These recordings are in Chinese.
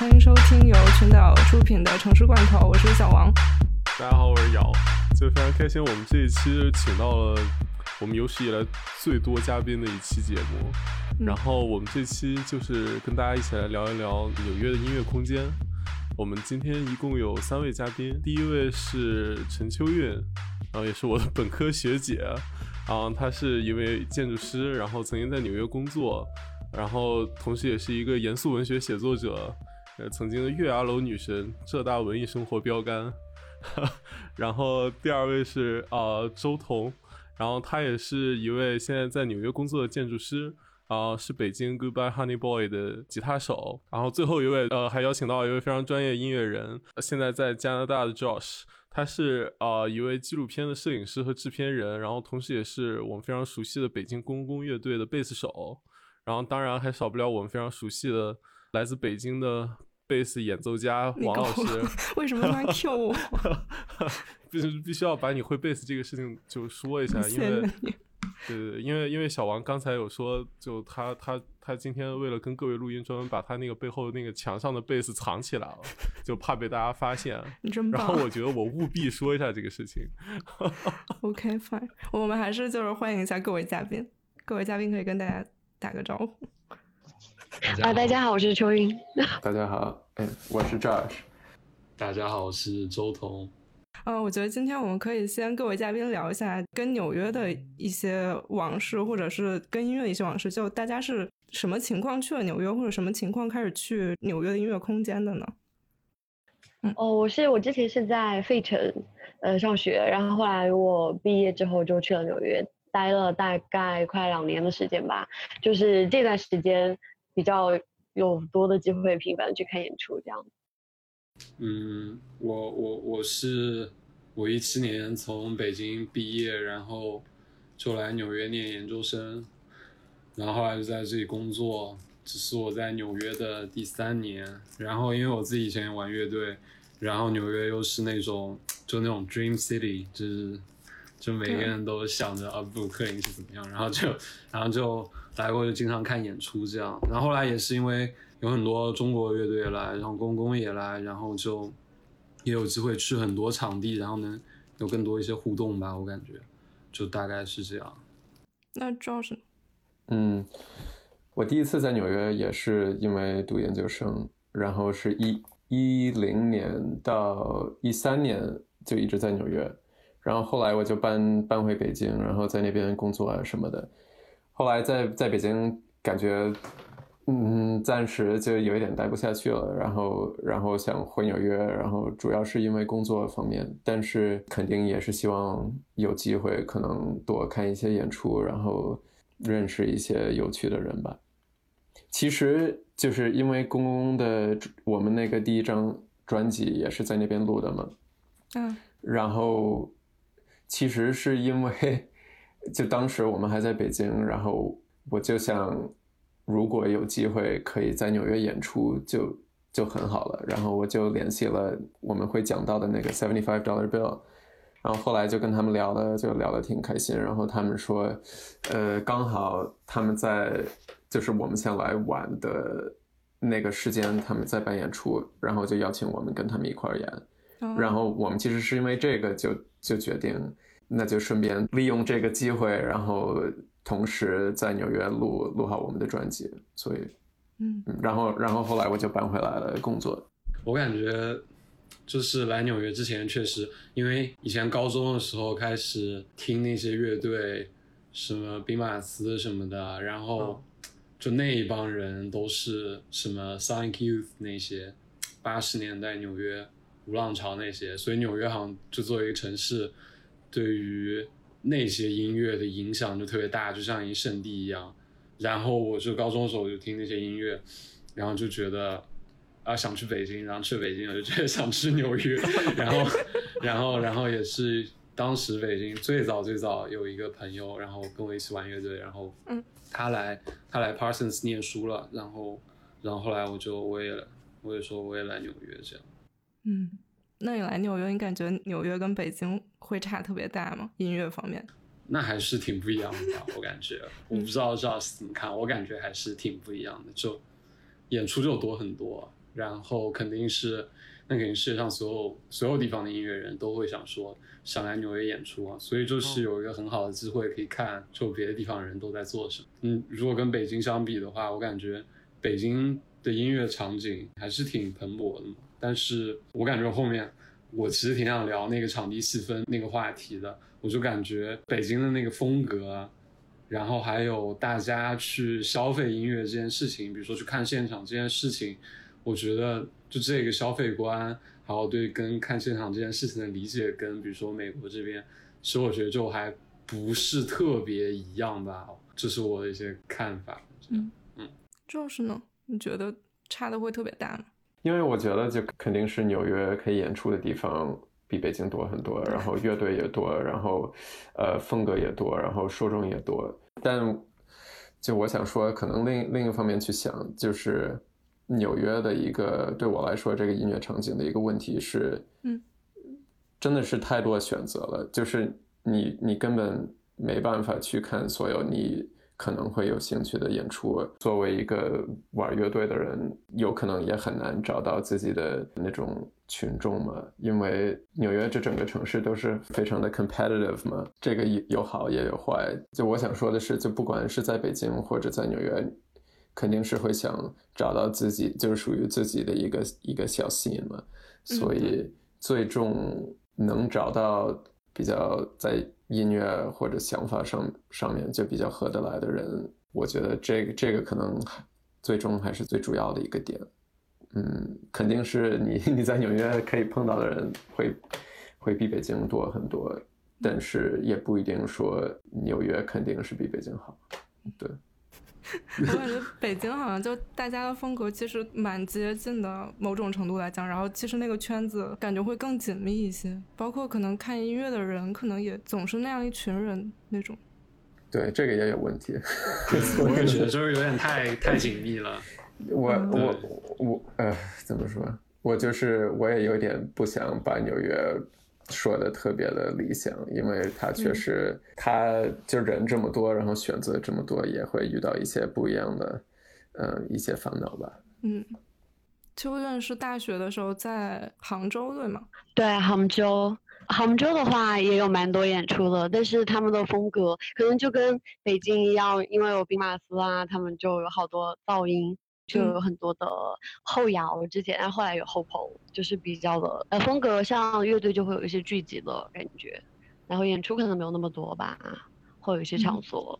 欢迎收听由群岛出品的《城市罐头》，我是小王。大家好，我是瑶，就非常开心，我们这一期请到了我们有史以来最多嘉宾的一期节目。然后我们这期就是跟大家一起来聊一聊纽约的音乐空间。我们今天一共有三位嘉宾，第一位是陈秋韵，然后也是我的本科学姐，然后她是一位建筑师，然后曾经在纽约工作。然后，同时也是一个严肃文学写作者，呃，曾经的月牙楼女神，浙大文艺生活标杆。然后第二位是呃周彤，然后他也是一位现在在纽约工作的建筑师，啊，是北京 Goodbye Honey Boy 的吉他手。然后最后一位，呃，还邀请到一位非常专业音乐人，现在在加拿大的 Josh，他是呃一位纪录片的摄影师和制片人，然后同时也是我们非常熟悉的北京公共乐队的贝斯手。然后当然还少不了我们非常熟悉的来自北京的贝斯演奏家王老师。为什么突然 Q 我？必须必须要把你会贝斯这个事情就说一下，因为 对对对，因为因为小王刚才有说，就他他他今天为了跟各位录音，专门把他那个背后那个墙上的贝斯藏起来了，就怕被大家发现。你真棒！然后我觉得我务必说一下这个事情。OK fine，我们还是就是欢迎一下各位嘉宾，各位嘉宾可以跟大家。打个招呼啊！大家好，我是秋云。大家好，哎，我是 Josh。大家好，我是周彤。嗯，我觉得今天我们可以先各位嘉宾聊一下跟纽约的一些往事，或者是跟音乐的一些往事。就大家是什么情况去了纽约，或者什么情况开始去纽约的音乐空间的呢？嗯，哦，我是我之前是在费城呃上学，然后后来我毕业之后就去了纽约。待了大概快两年的时间吧，就是这段时间比较有多的机会频繁的去看演出这样。嗯，我我我是我一七年从北京毕业，然后就来纽约念研究生，然后后来就在这里工作，这是我在纽约的第三年。然后因为我自己以前玩乐队，然后纽约又是那种就那种 dream city，就是。就每个人都想着啊，布鲁克林是怎么样，然后就，然后就来过，就经常看演出这样。然后后来也是因为有很多中国乐队来，然后公公也来，然后就也有机会去很多场地，然后能有更多一些互动吧。我感觉就大概是这样。那主要是，嗯，我第一次在纽约也是因为读研究生，然后是一一零年到一三年就一直在纽约。然后后来我就搬搬回北京，然后在那边工作啊什么的。后来在在北京感觉，嗯，暂时就有一点待不下去了。然后然后想回纽约，然后主要是因为工作方面，但是肯定也是希望有机会可能多看一些演出，然后认识一些有趣的人吧。其实就是因为公公的我们那个第一张专辑也是在那边录的嘛。嗯，然后。其实是因为，就当时我们还在北京，然后我就想，如果有机会可以在纽约演出，就就很好了。然后我就联系了我们会讲到的那个 seventy five dollar bill，然后后来就跟他们聊了，就聊得挺开心。然后他们说，呃，刚好他们在就是我们想来玩的那个时间，他们在办演出，然后就邀请我们跟他们一块儿演。然后我们其实是因为这个就就决定，那就顺便利用这个机会，然后同时在纽约录录好我们的专辑。所以，嗯，然后然后后来我就搬回来了工作。我感觉就是来纽约之前，确实因为以前高中的时候开始听那些乐队，什么兵马司什么的，然后就那一帮人都是什么 Sonic Youth 那些八十年代纽约。无浪潮那些，所以纽约好像就作为一个城市，对于那些音乐的影响就特别大，就像一圣地一样。然后我就高中的时候我就听那些音乐，然后就觉得啊想去北京，然后去北京我就觉得想去纽约，然后然后然后也是当时北京最早最早有一个朋友，然后跟我一起玩乐队，然后嗯他来他来 Parsons 念书了，然后然后后来我就我也我也说我也来纽约这样。嗯，那你来纽约，你感觉纽约跟北京会差特别大吗？音乐方面？那还是挺不一样的吧，我感觉。我不知道 Joss 怎么看，我感觉还是挺不一样的。就演出就多很多，然后肯定是，那肯定世界上所有所有地方的音乐人都会想说想来纽约演出啊，所以就是有一个很好的机会可以看，就别的地方人都在做什么。嗯，如果跟北京相比的话，我感觉北京的音乐场景还是挺蓬勃的嘛。但是我感觉后面我其实挺想聊那个场地细分那个话题的，我就感觉北京的那个风格。然后还有大家去消费音乐这件事情，比如说去看现场这件事情，我觉得就这个消费观，还有对跟看现场这件事情的理解，跟比如说美国这边，其实我觉得就还不是特别一样吧，这是我的一些看法。嗯嗯，就是呢，你觉得差的会特别大吗？因为我觉得就肯定是纽约可以演出的地方。比北京多很多，然后乐队也多，然后，呃，风格也多，然后受众也多。但就我想说，可能另另一方面去想，就是纽约的一个对我来说，这个音乐场景的一个问题是，嗯，真的是太多选择了，就是你你根本没办法去看所有你。可能会有兴趣的演出，作为一个玩乐队的人，有可能也很难找到自己的那种群众嘛。因为纽约这整个城市都是非常的 competitive 嘛，这个有好也有坏。就我想说的是，就不管是在北京或者在纽约，肯定是会想找到自己就是属于自己的一个一个小吸引嘛。所以最终能找到比较在。音乐或者想法上上面就比较合得来的人，我觉得这个这个可能最终还是最主要的一个点。嗯，肯定是你 你在纽约可以碰到的人会会比北京多很多，但是也不一定说纽约肯定是比北京好。对。我感觉 北京好像就大家的风格其实蛮接近的，某种程度来讲，然后其实那个圈子感觉会更紧密一些，包括可能看音乐的人，可能也总是那样一群人那种。对，这个也有问题。我也觉得 就是有点太太紧密了。我我我呃，怎么说？我就是我也有点不想把纽约。说的特别的理想，因为他确实，他就人这么多，然后选择这么多，也会遇到一些不一样的，呃，一些烦恼吧。嗯，秋院是大学的时候在杭州，对吗？对，杭州，杭州的话也有蛮多演出的，但是他们的风格可能就跟北京一样，因为有兵马司啊，他们就有好多噪音。就有很多的后摇，之前，然后后来有后朋，就是比较的呃风格，像乐队就会有一些聚集的感觉，然后演出可能没有那么多吧，会有一些场所。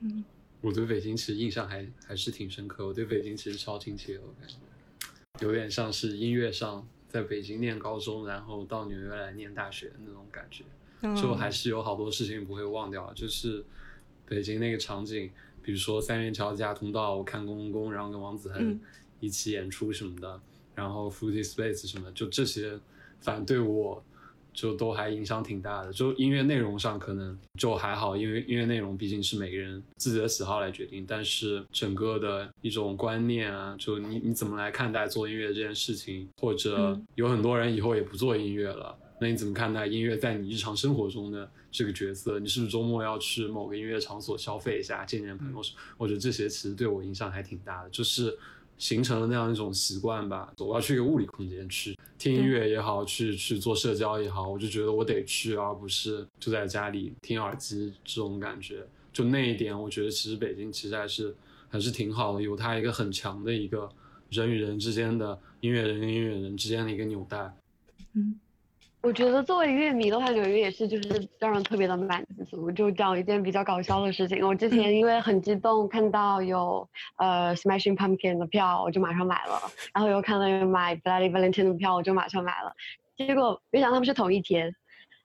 嗯，我对北京其实印象还还是挺深刻，我对北京其实超亲切，我感觉有点像是音乐上在北京念高中，然后到纽约来念大学的那种感觉，就还是有好多事情不会忘掉，就是北京那个场景。比如说三元桥地下通道，我看公公，然后跟王子恒一起演出什么的，然后 Fruity Space 什么，就这些，反正对我就都还影响挺大的。就音乐内容上可能就还好，因为音乐内容毕竟是每个人自己的喜好来决定。但是整个的一种观念啊，就你你怎么来看待做音乐这件事情，或者有很多人以后也不做音乐了。那你怎么看待音乐在你日常生活中的这个角色？你是不是周末要去某个音乐场所消费一下，见见朋友？我觉得这些其实对我影响还挺大的，就是形成了那样一种习惯吧。我要去一个物理空间去听音乐也好，去去做社交也好，我就觉得我得去，而不是就在家里听耳机这种感觉。就那一点，我觉得其实北京其实还是还是挺好的，有它一个很强的一个人与人之间的音乐人跟音乐人之间的一个纽带。嗯。我觉得作为乐迷的话，纽约也是就是让人特别的满足。就讲一件比较搞笑的事情，我之前因为很激动看到有呃 Smashing Pumpkin 的票，我就马上买了。然后又看到有买 Bloody Valentine 的票，我就马上买了。结果没想到他们是同一天，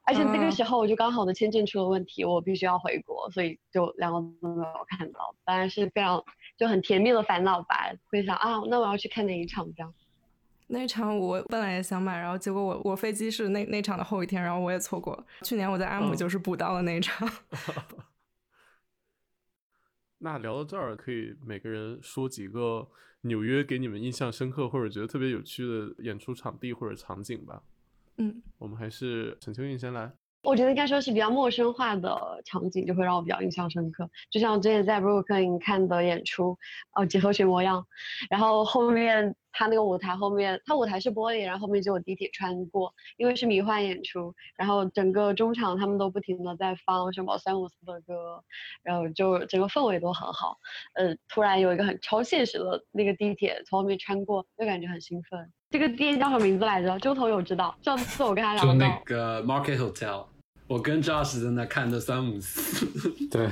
而且那个时候我就刚好我的签证出了问题，我必须要回国，所以就两个都没有看到。当然是非常就很甜蜜的烦恼吧，会想啊，那我要去看哪一场这样。那场我本来也想买，然后结果我我飞机是那那场的后一天，然后我也错过。去年我在阿姆就是补到了那一场。那聊到这儿，可以每个人说几个纽约给你们印象深刻或者觉得特别有趣的演出场地或者场景吧。嗯，我们还是陈秋韵先来。我觉得应该说是比较陌生化的场景，就会让我比较印象深刻。就像我之前在布鲁克林看的演出，哦，几何学模样，然后后面他那个舞台后面，他舞台是玻璃，然后后面就有地铁穿过，因为是迷幻演出，然后整个中场他们都不停的在放什么三五四的歌，然后就整个氛围都很好。呃，突然有一个很超现实的那个地铁从后面穿过，就感觉很兴奋。这个店叫什么名字来着？周头有知道？上次我跟他聊到，就那个 Market Hotel。我跟 Josh 在那看的三五四，对，哦，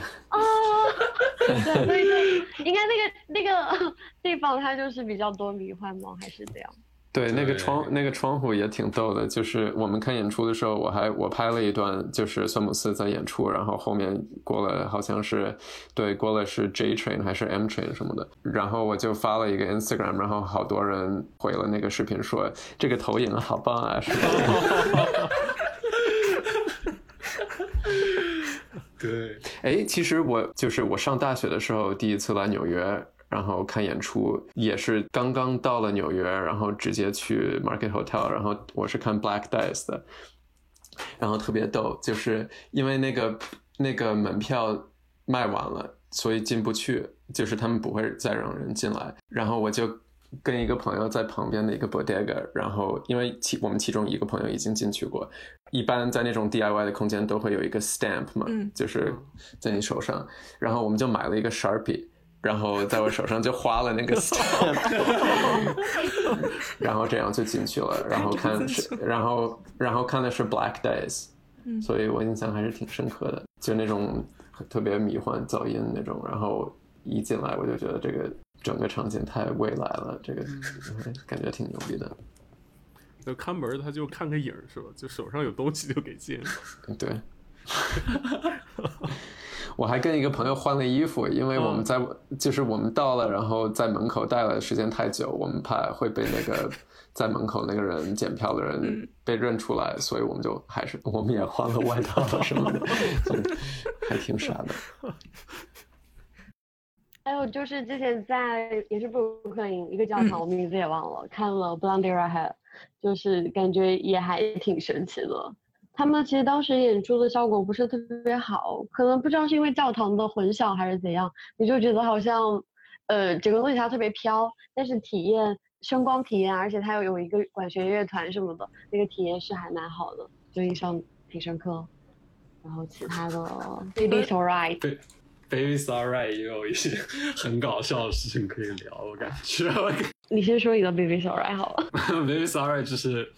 对对，应该那个那个地方它就是比较多迷幻吗？还是这样？对，那个窗那个窗户也挺逗的，就是我们看演出的时候，我还我拍了一段，就是酸姆斯在演出，然后后面过了好像是对过了是 J Train 还是 M Train 什么的，然后我就发了一个 Instagram，然后好多人回了那个视频说这个投影好棒啊，是吧？对，哎，其实我就是我上大学的时候第一次来纽约，然后看演出，也是刚刚到了纽约，然后直接去 Market Hotel，然后我是看 Black Dice 的，然后特别逗，就是因为那个那个门票卖完了，所以进不去，就是他们不会再让人进来，然后我就。跟一个朋友在旁边的一个 bodega，然后因为其我们其中一个朋友已经进去过，一般在那种 DIY 的空间都会有一个 stamp 嘛，就是在你手上，然后我们就买了一个 sharpie，然后在我手上就花了那个 stamp，然后这样就进去了，然后看是，然后然后看的是 Black Days，所以我印象还是挺深刻的，就那种特别迷幻噪音那种，然后一进来我就觉得这个。整个场景太未来了，这个感觉挺牛逼的。就看门，他就看个影是吧？就手上有东西就给进。对。我还跟一个朋友换了衣服，因为我们在就是我们到了，然后在门口待了时间太久，我们怕会被那个 在门口那个人检票的人被认出来，所以我们就还是我们也换了外套什么的，还挺傻的。还有就是之前在也是布鲁克林一个教堂，我名字也忘了，看了 Blondie Redhead，就是感觉也还挺神奇的。他们其实当时演出的效果不是特别好，可能不知道是因为教堂的混响还是怎样，你就觉得好像呃整个东西它特别飘，但是体验声光体验，而且它又有一个管弦乐团什么的，那个体验是还蛮好的，就印象挺深刻。然后其他的 Baby's Alright。Baby Sorry 也有一些很搞笑的事情可以聊，我感觉。你先说你的 Baby Sorry 好了。Baby Sorry 就是，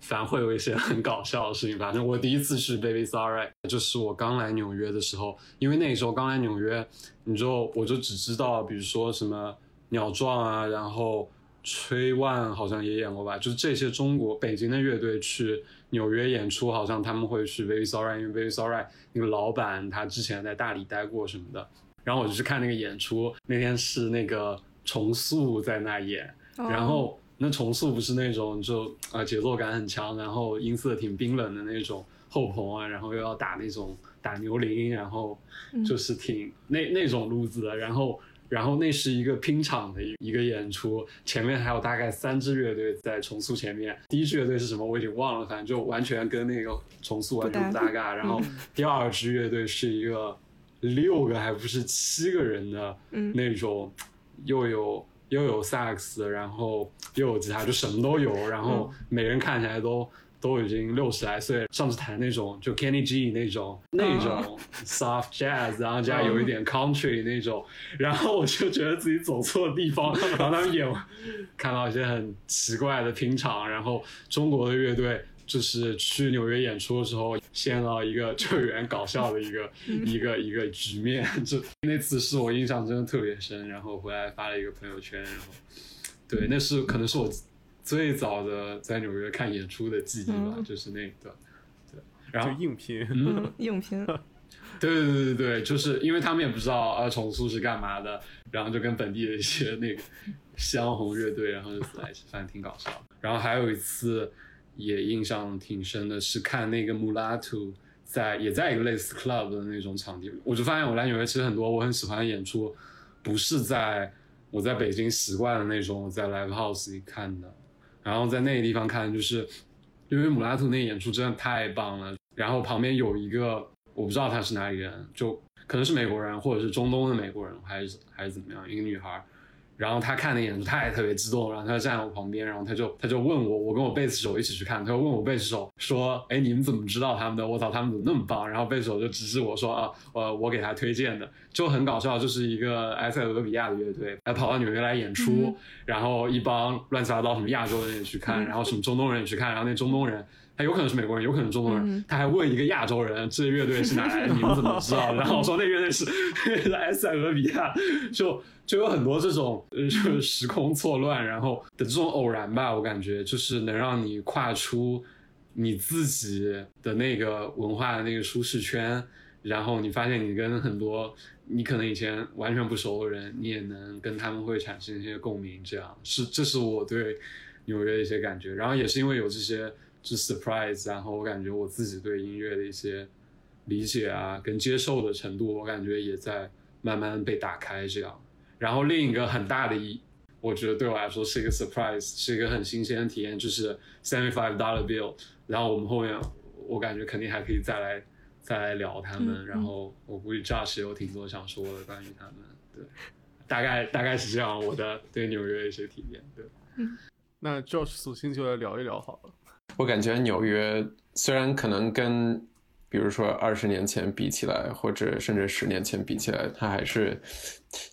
反正会有一些很搞笑的事情。反正我第一次去 Baby Sorry，就是我刚来纽约的时候，因为那个时候刚来纽约，你就我就只知道，比如说什么鸟壮啊，然后。吹万好像也演过吧，就是这些中国北京的乐队去纽约演出，好像他们会去 Very Sorry，因为 Very Sorry 那个老板他之前在大理待过什么的。然后我就去看那个演出，那天是那个重塑在那演，然后那重塑不是那种就啊节奏感很强，然后音色挺冰冷的那种后棚啊，然后又要打那种打牛铃，然后就是挺那那种路子的，然后。然后那是一个拼场的一一个演出，前面还有大概三支乐队在重塑前面。第一支乐队是什么我已经忘了，反正就完全跟那个重塑完全不搭嘎。然后第二支乐队是一个六个还不是七个人的那种，又有又有萨克斯，然后又有吉他，就什么都有。然后每人看起来都。都已经六十来岁，上次弹那种就 Kenny G 那种那种 soft jazz，然后加有一点 country 那种，然后我就觉得自己走错地方，然后他们演，看到一些很奇怪的拼场，然后中国的乐队就是去纽约演出的时候，陷到一个就有点搞笑的一个一个一个局面，就那次是我印象真的特别深，然后回来发了一个朋友圈，然后对，那是可能是我。最早的在纽约看演出的记忆吧，就是那个，对，然后硬拼，硬拼，对对对对对，就是因为他们也不知道啊重塑是干嘛的，然后就跟本地的一些那个香红乐队，然后就在一起，反正挺搞笑。然后还有一次也印象挺深的，是看那个 Mulatu 在也在一个类似 club 的那种场地，我就发现我来纽约其实很多我很喜欢的演出，不是在我在北京习惯的那种在 live house 里看的。然后在那个地方看，就是因为姆拉图那演出真的太棒了。然后旁边有一个我不知道他是哪里人，就可能是美国人或者是中东的美国人，还是还是怎么样，一个女孩。然后他看那演出，他也特别激动，然后他就站在我旁边，然后他就他就问我，我跟我贝斯手一起去看，他就问我贝斯手说，哎，你们怎么知道他们的？我操，他们怎么那么棒？然后贝斯手就指指我说啊，呃，我给他推荐的，就很搞笑，就是一个埃塞俄比亚的乐队，来跑到纽约来演出，然后一帮乱七八糟什么亚洲人也去看，然后什么中东人也去看，然后那中东人。他有可能是美国人，有可能中国人。他还问一个亚洲人：“这乐队是哪来的？你们怎么知道？”然后说那乐队是 埃塞俄比亚，就就有很多这种就是时空错乱，然后的这种偶然吧。我感觉就是能让你跨出你自己的那个文化的那个舒适圈，然后你发现你跟很多你可能以前完全不熟的人，你也能跟他们会产生一些共鸣。这样是这是我对纽约的一些感觉。然后也是因为有这些。是 surprise，然后我感觉我自己对音乐的一些理解啊，跟接受的程度，我感觉也在慢慢被打开这样。然后另一个很大的一，我觉得对我来说是一个 surprise，是一个很新鲜的体验，就是 seventy five dollar bill。然后我们后面我感觉肯定还可以再来再来聊他们。然后我估计 Josh 有挺多想说的关于他们。对，大概大概是这样，我的对纽约的一些体验。对，那 Josh 索性就来聊一聊好了。我感觉纽约虽然可能跟，比如说二十年前比起来，或者甚至十年前比起来，它还是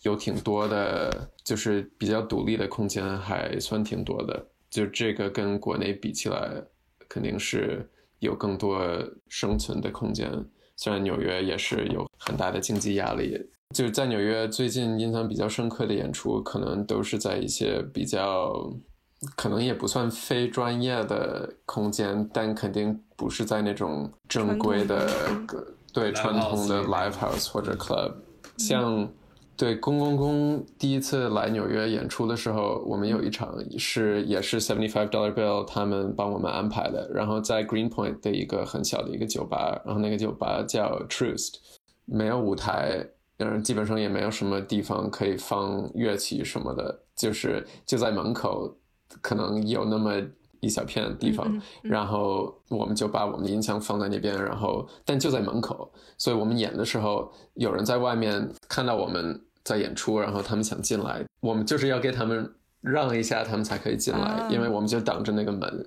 有挺多的，就是比较独立的空间，还算挺多的。就这个跟国内比起来，肯定是有更多生存的空间。虽然纽约也是有很大的经济压力，就是在纽约最近印象比较深刻的演出，可能都是在一些比较。可能也不算非专业的空间，但肯定不是在那种正规的对传统的 live house 或者 club。像对公公公第一次来纽约演出的时候，我们有一场是也是 seventy five dollar bill，他们帮我们安排的，然后在 Greenpoint 的一个很小的一个酒吧，然后那个酒吧叫 Truth，没有舞台，嗯，基本上也没有什么地方可以放乐器什么的，就是就在门口。可能有那么一小片地方，然后我们就把我们的音箱放在那边，然后但就在门口，所以我们演的时候，有人在外面看到我们在演出，然后他们想进来，我们就是要给他们让一下，他们才可以进来，因为我们就挡着那个门，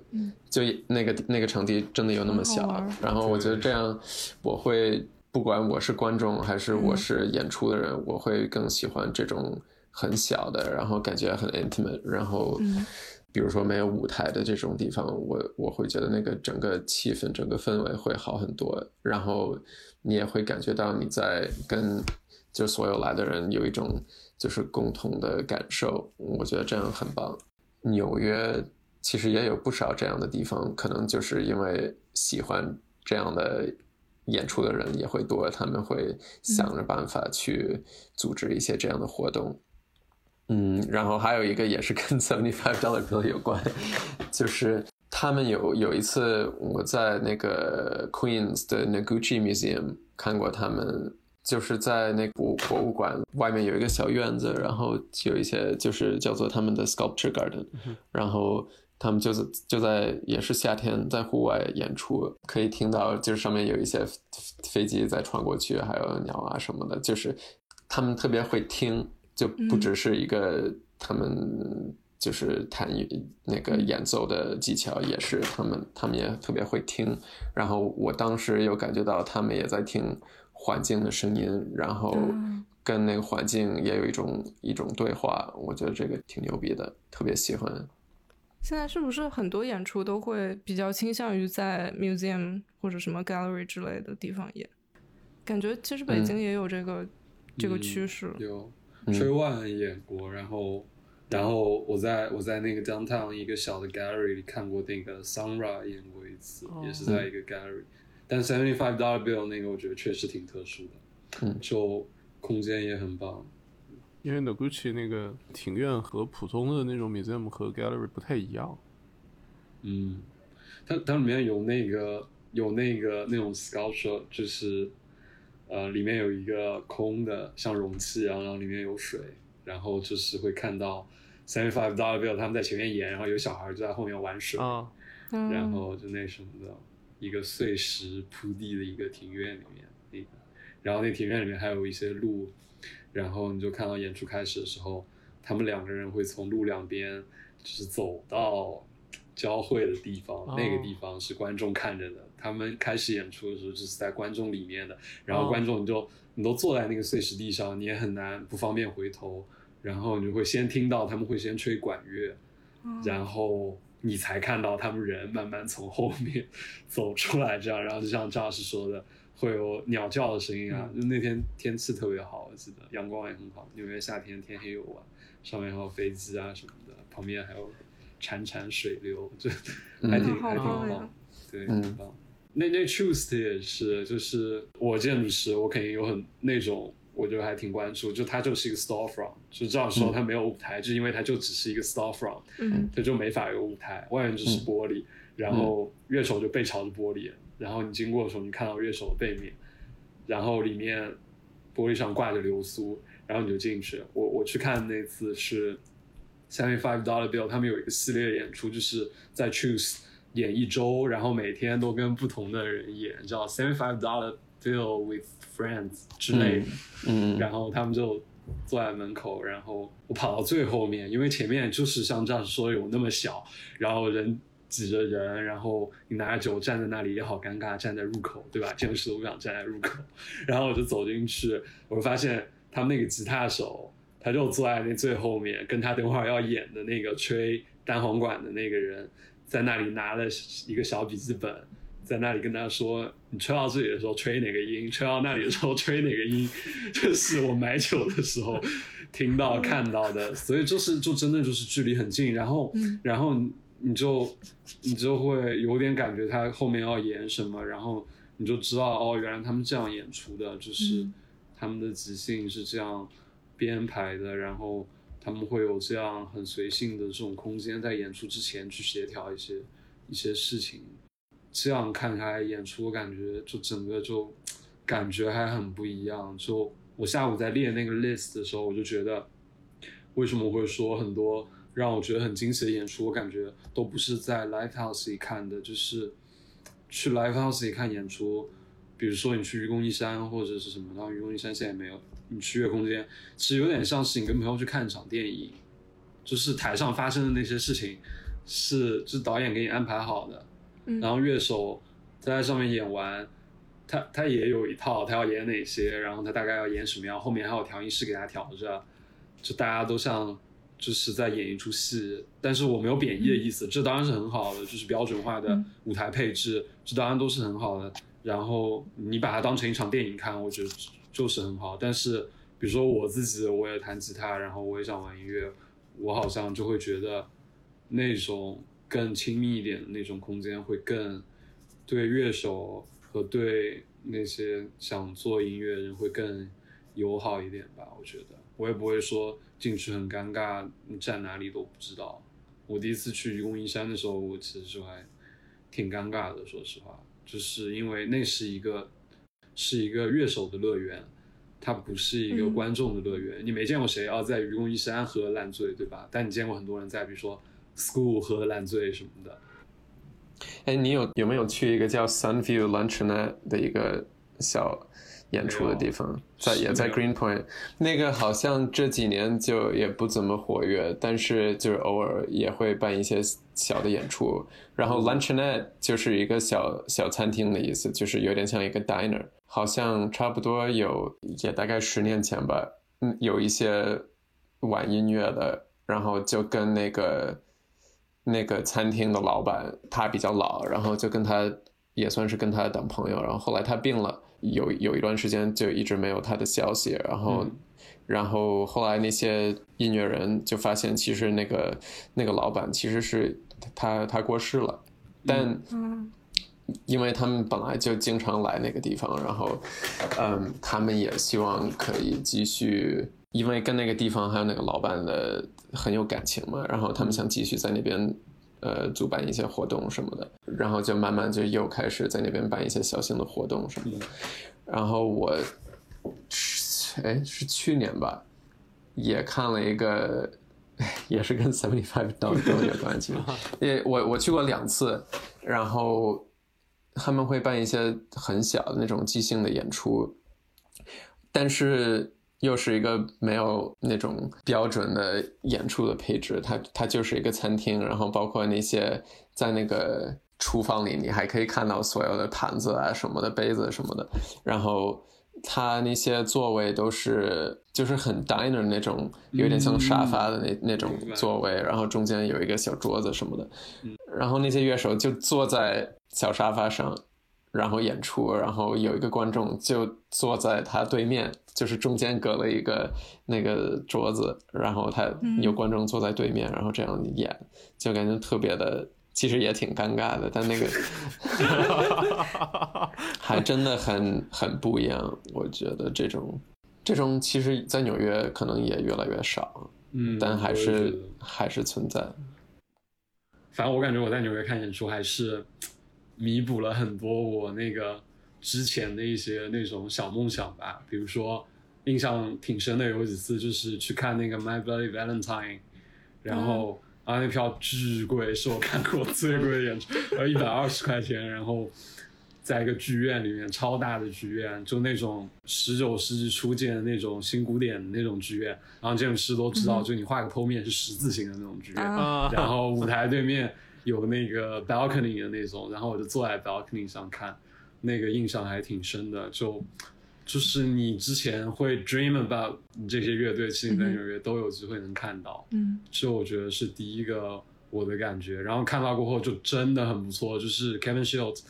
就那个那个场地真的有那么小，然后我觉得这样，我会不管我是观众还是我是演出的人，我会更喜欢这种很小的，然后感觉很 intimate，然后。比如说没有舞台的这种地方，我我会觉得那个整个气氛、整个氛围会好很多。然后你也会感觉到你在跟就所有来的人有一种就是共同的感受。我觉得这样很棒。纽约其实也有不少这样的地方，可能就是因为喜欢这样的演出的人也会多，他们会想着办法去组织一些这样的活动。嗯，然后还有一个也是跟 seventy five dollar bill 有关，就是他们有有一次我在那个 Queens 的 Noguchi Museum 看过他们，就是在那博博物馆外面有一个小院子，然后有一些就是叫做他们的 sculpture garden，然后他们就是就在也是夏天在户外演出，可以听到就是上面有一些飞机在穿过去，还有鸟啊什么的，就是他们特别会听。就不只是一个他们就是弹那个演奏的技巧，也是他们他们也特别会听。然后我当时有感觉到他们也在听环境的声音，然后跟那个环境也有一种一种对话。我觉得这个挺牛逼的，特别喜欢。现在是不是很多演出都会比较倾向于在 museum 或者什么 gallery 之类的地方演？感觉其实北京也有这个这个趋势。有。吹万演过，然后，然后我在我在那个 downtown 一个小的 gallery 里看过那个 Sunra 演过一次，也是在一个 gallery。但 seventy five dollar bill 那个我觉得确实挺特殊的，嗯，就空间也很棒。因为 Noguchi 那个庭院和普通的那种 museum 和 gallery 不太一样。嗯，它它里面有那个有那个那种 sculpture，就是。呃，里面有一个空的像容器一样，然后里面有水，然后就是会看到 seventy five dollar bill 他们在前面演，然后有小孩就在后面玩水，然后就那什么的一个碎石铺地的一个庭院里面，那个，然后那庭院里面还有一些路，然后你就看到演出开始的时候，他们两个人会从路两边就是走到交汇的地方，那个地方是观众看着的。他们开始演出的时候就是在观众里面的，然后观众你就你都坐在那个碎石地上，你也很难不方便回头，然后你就会先听到他们会先吹管乐，然后你才看到他们人慢慢从后面走出来，这样，然后就像张老师说的，会有鸟叫的声音啊，就那天天气特别好，我记得阳光也很好，纽约夏天天黑又晚，上面还有飞机啊什么的，旁边还有潺潺水流，就还挺还挺棒，对，很棒。那那 Choose 也是，就是我建筑师，我肯定有很那种，我觉得还挺关注。就它就是一个 storefront，就这样说它没有舞台，就因为它就只是一个 storefront，嗯，它就没法有舞台，外面就是玻璃，然后乐手就背朝着玻璃，然后你经过的时候，你看到乐手的背面，然后里面玻璃上挂着流苏，然后你就进去。我我去看那次是 seventy five dollar bill，他们有一个系列演出，就是在 Choose。演一周，然后每天都跟不同的人演，叫 seventy five dollar bill with friends 之类的。嗯，然后他们就坐在门口，然后我跑到最后面，因为前面就是像这样说有那么小，然后人挤着人，然后你拿着酒站在那里也好尴尬，站在入口，对吧？见识都不想站在入口。然后我就走进去，我就发现他们那个吉他手，他就坐在那最后面，跟他等会儿要演的那个吹单簧管的那个人。在那里拿了一个小笔记本，在那里跟他说：“你吹到这里的时候吹哪个音，吹到那里的时候吹哪个音。”这是我买酒的时候听到看到的，所以就是就真的就是距离很近，然后然后你就你就会有点感觉他后面要演什么，然后你就知道哦，原来他们这样演出的，就是他们的即兴是这样编排的，然后。他们会有这样很随性的这种空间，在演出之前去协调一些一些事情，这样看开演出，我感觉就整个就感觉还很不一样。就我下午在列那个 list 的时候，我就觉得，为什么会说很多让我觉得很惊喜的演出，我感觉都不是在 live house 里看的，就是去 live house 里看演出，比如说你去愚公移山或者是什么，然后愚公移山现在也没有。你去月空间，其实有点像是你跟朋友去看一场电影，就是台上发生的那些事情，是是导演给你安排好的，然后乐手在上面演完，他他也有一套，他要演哪些，然后他大概要演什么样，后面还有调音师给他调着，就大家都像就是在演一出戏，但是我没有贬义的意思，这当然是很好的，就是标准化的舞台配置，这当然都是很好的，然后你把它当成一场电影看，我觉得。就是很好，但是比如说我自己，我也弹吉他，然后我也想玩音乐，我好像就会觉得那种更亲密一点的那种空间会更对乐手和对那些想做音乐人会更友好一点吧。我觉得我也不会说进去很尴尬，你站哪里都不知道。我第一次去愚公移山的时候，我其实还挺尴尬的，说实话，就是因为那是一个。是一个乐手的乐园，它不是一个观众的乐园。你没见过谁啊在愚公移山喝烂醉，对吧？但你见过很多人在，比如说 school 喝烂醉什么的。哎，你有有没有去一个叫 Sunview Luncheonette 的一个小？演出的地方在也在 Greenpoint，那个好像这几年就也不怎么活跃，但是就是偶尔也会办一些小的演出。然后 Luncheonette 就是一个小小餐厅的意思，就是有点像一个 diner。好像差不多有也大概十年前吧，嗯，有一些玩音乐的，然后就跟那个那个餐厅的老板他比较老，然后就跟他也算是跟他当朋友，然后后来他病了。有有一段时间就一直没有他的消息，然后，然后后来那些音乐人就发现，其实那个那个老板其实是他他过世了，但，因为他们本来就经常来那个地方，然后，嗯，他们也希望可以继续，因为跟那个地方还有那个老板的很有感情嘛，然后他们想继续在那边。呃，主办一些活动什么的，然后就慢慢就又开始在那边办一些小型的活动什么的。然后我，哎，是去年吧，也看了一个，也是跟 Seventy Five Dollar 有关系。也我我去过两次，然后他们会办一些很小的那种即兴的演出，但是。又是一个没有那种标准的演出的配置，它它就是一个餐厅，然后包括那些在那个厨房里，你还可以看到所有的盘子啊什么的杯子什么的，然后它那些座位都是就是很 diner 那种，有点像沙发的那那种座位，然后中间有一个小桌子什么的，然后那些乐手就坐在小沙发上。然后演出，然后有一个观众就坐在他对面，就是中间隔了一个那个桌子，然后他有观众坐在对面，然后这样演，就感觉特别的，其实也挺尴尬的，但那个 还真的很很不一样。我觉得这种这种其实，在纽约可能也越来越少，嗯，但还是还是存在。反正我感觉我在纽约看演出还是。弥补了很多我那个之前的一些那种小梦想吧，比如说印象挺深的有几次就是去看那个 My Bloody Valentine，然后啊那票巨贵，是我看过最贵的演出，要一百二十块钱，然后在一个剧院里面超大的剧院，就那种十九世纪初建的那种新古典的那种剧院，然后建筑师都知道，就你画个剖面是十字形的那种剧院，然后舞台对面。有那个 balcony 的那种，然后我就坐在 balcony 上看，那个印象还挺深的。就就是你之前会 dream about 这些乐队，其实在纽约都有机会能看到。嗯，这我觉得是第一个我的感觉。然后看到过后就真的很不错。就是 Kevin Shields，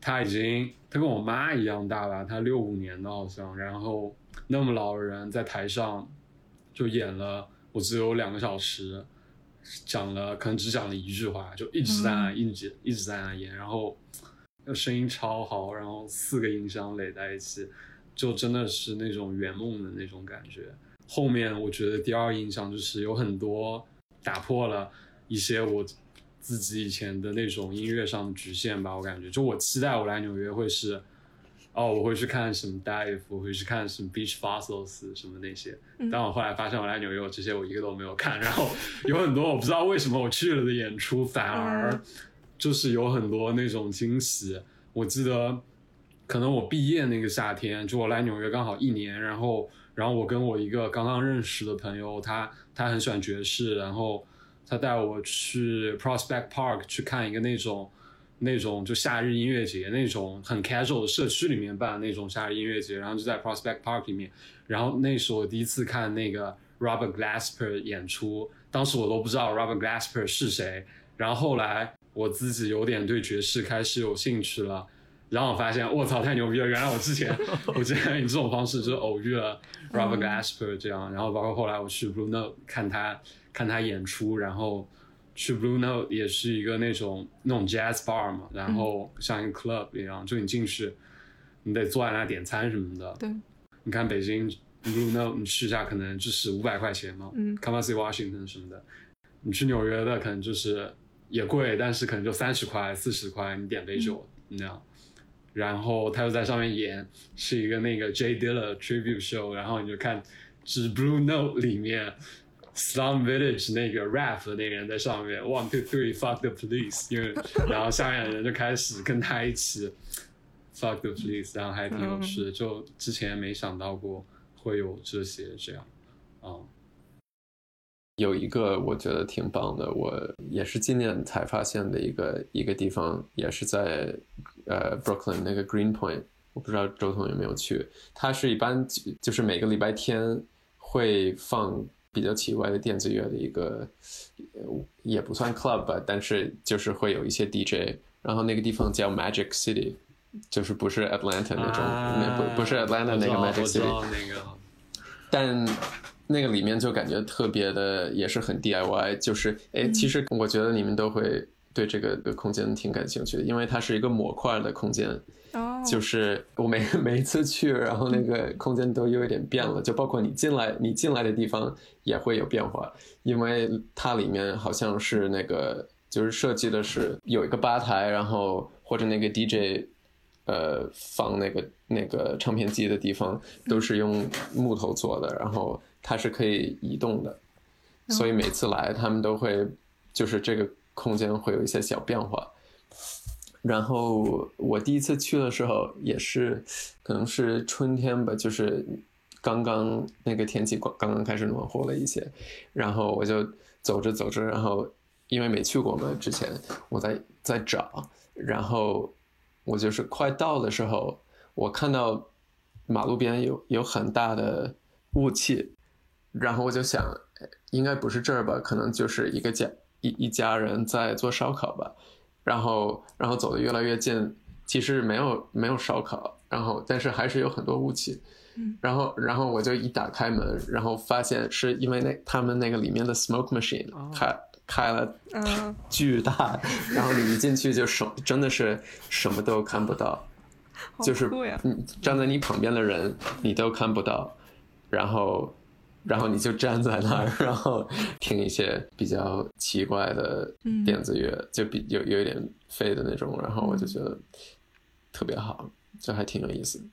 他已经他跟我妈一样大吧，他六五年的好像，然后那么老的人在台上就演了，我只有两个小时。讲了，可能只讲了一句话，就一直在那，一直一直在那演，然后声音超好，然后四个音箱垒在一起，就真的是那种圆梦的那种感觉。后面我觉得第二印象就是有很多打破了一些我自己以前的那种音乐上的局限吧，我感觉，就我期待我来纽约会是。哦，我会去看什么 Dive，我会去看什么 Beach Fossils 什么那些。但我后来发现，我来纽约，这些我一个都没有看。然后有很多我不知道为什么我去了的演出，反而就是有很多那种惊喜。我记得，可能我毕业那个夏天，就我来纽约刚好一年。然后，然后我跟我一个刚刚认识的朋友，他他很喜欢爵士，然后他带我去 Prospect Park 去看一个那种。那种就夏日音乐节，那种很 casual 的社区里面办那种夏日音乐节，然后就在 Prospect Park 里面，然后那是我第一次看那个 Robert Glasper 演出，当时我都不知道 Robert Glasper 是谁，然后后来我自己有点对爵士开始有兴趣了，然后我发现我操太牛逼了，原来我之前 我之前以这种方式就是偶遇了 Robert Glasper 这样，然后包括后来我去 Blue Note 看他看他演出，然后。去 Blue Note 也是一个那种那种 jazz bar 嘛，然后像一个 club 一样，就你进去，你得坐在那点餐什么的。对，你看北京 Blue Note，你去一下可能就是五百块钱嘛。嗯。c o m e s y Washington 什么的，你去纽约的可能就是也贵，但是可能就三十块、四十块，你点杯酒那样。然后他又在上面演，是一个那个 J Dilla tribute show，然后你就看，是 Blue Note 里面。Slum Village 那个 rap 的那个人在上面，One Two Three Fuck the Police，因为 然后下面的人就开始跟他一起 Fuck the Police，然后还挺有趣的，就之前没想到过会有这些这样，啊，有一个我觉得挺棒的，我也是今年才发现的一个一个地方，也是在呃 Brooklyn 那个 Greenpoint，我不知道周彤有没有去，它是一般就是每个礼拜天会放。比较奇怪的电子乐的一个，也不算 club 吧，但是就是会有一些 DJ，然后那个地方叫 Magic City，就是不是 Atlanta 那种，那不不是 Atlanta 那个 Magic City，但那个里面就感觉特别的，也是很 DIY，就是哎，其实我觉得你们都会对这个空间挺感兴趣的，因为它是一个模块的空间。就是我每 每一次去，然后那个空间都有一点变了，就包括你进来，你进来的地方也会有变化，因为它里面好像是那个就是设计的是有一个吧台，然后或者那个 DJ，呃，放那个那个唱片机的地方都是用木头做的，然后它是可以移动的，所以每次来他们都会就是这个空间会有一些小变化。然后我第一次去的时候也是，可能是春天吧，就是刚刚那个天气刚刚开始暖和了一些，然后我就走着走着，然后因为没去过嘛，之前我在在找，然后我就是快到的时候，我看到马路边有有很大的雾气，然后我就想，应该不是这儿吧，可能就是一个家一一家人在做烧烤吧，然后然后走的越来越近，其实没有没有烧烤，然后但是还是有很多雾气。然后，然后我就一打开门，然后发现是因为那他们那个里面的 smoke machine 开开了，巨大，然后你一进去就什真的是什么都看不到，就是你站在你旁边的人你都看不到，然后，然后你就站在那儿，然后听一些比较奇怪的电子乐，就比有有一点废的那种，然后我就觉得特别好，就还挺有意思。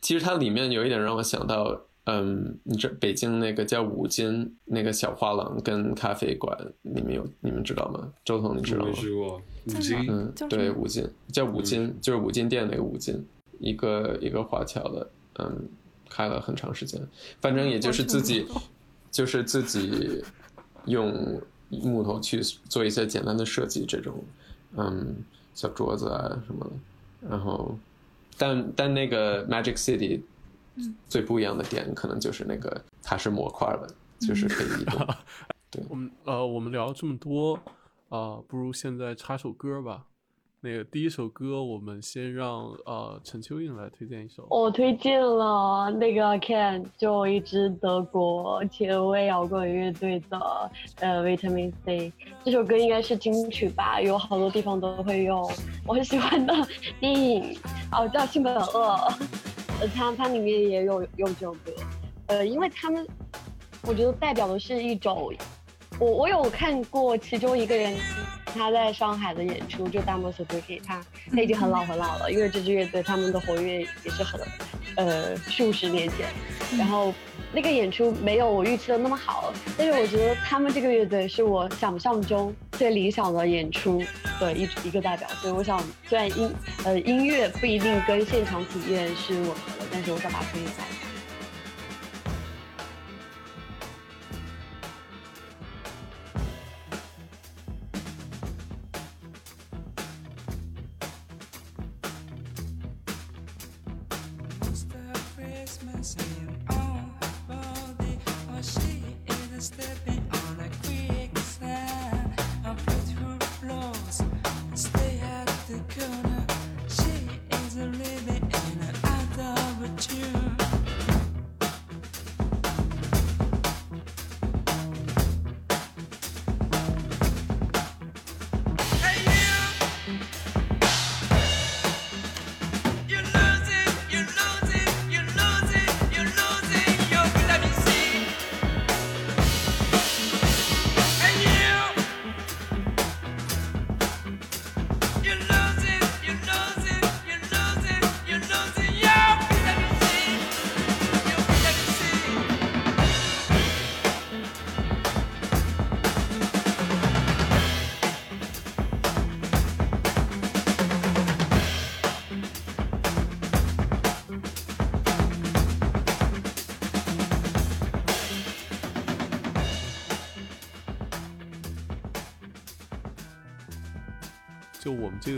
其实它里面有一点让我想到，嗯，你这北京那个叫五金那个小画廊跟咖啡馆你们有，你们知道吗？周彤，你知道吗？没去过五金，嗯，对，五金叫五金，就是五金店那个五金，一个一个华侨的，嗯，开了很长时间，反正也就是自己，就是自己用木头去做一些简单的设计，这种，嗯，小桌子啊什么的，然后。但但那个 Magic City，最不一样的点可能就是那个它是模块的，就是可以移动。对，我们呃，我们聊了这么多，啊，不如现在插首歌吧。那个第一首歌，我们先让呃陈秋韵来推荐一首。我推荐了那个 Can，就一支德国前卫摇滚乐队的呃 Vitamin C。这首歌应该是金曲吧，有好多地方都会用。我很喜欢的电影哦叫《性本恶》，呃，它它里面也有用这首歌。呃，因为他们我觉得代表的是一种，我我有看过其中一个人。他在上海的演出就大漠所推给他，他已经很老很老了，因为这支乐队他们的活跃也是很，呃，数十年前。然后那个演出没有我预期的那么好，但是我觉得他们这个乐队是我想象中最理想的演出的一一个代表。所以我想，虽然音呃音乐不一定跟现场体验是吻合的，但是我想把它推荐下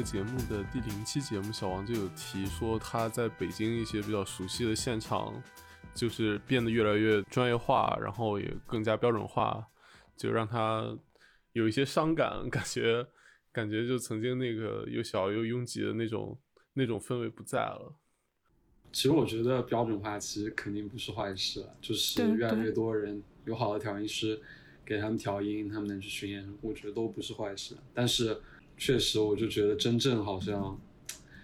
节目的第零期节目，小王就有提说他在北京一些比较熟悉的现场，就是变得越来越专业化，然后也更加标准化，就让他有一些伤感，感觉感觉就曾经那个又小又拥挤的那种那种氛围不在了。其实我觉得标准化其实肯定不是坏事，就是越来越多人有好的调音师给他们调音，他们能去巡演，我觉得都不是坏事，但是。确实，我就觉得真正好像，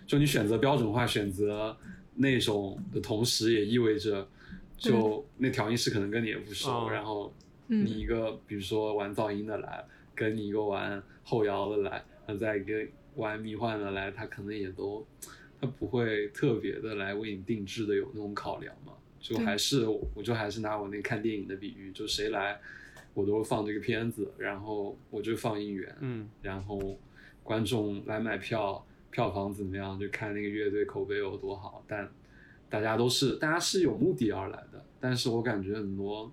就你选择标准化、选择那种的同时，也意味着，就那调音师可能跟你也不熟，然后你一个比如说玩噪音的来，跟你一个玩后摇的来，那再一个玩迷幻的来，他可能也都，他不会特别的来为你定制的有那种考量嘛。就还是我就还是拿我那看电影的比喻，就谁来，我都放这个片子，然后我就放音源，嗯，然后。观众来买票，票房怎么样？就看那个乐队口碑有多好。但大家都是大家是有目的而来的，但是我感觉很多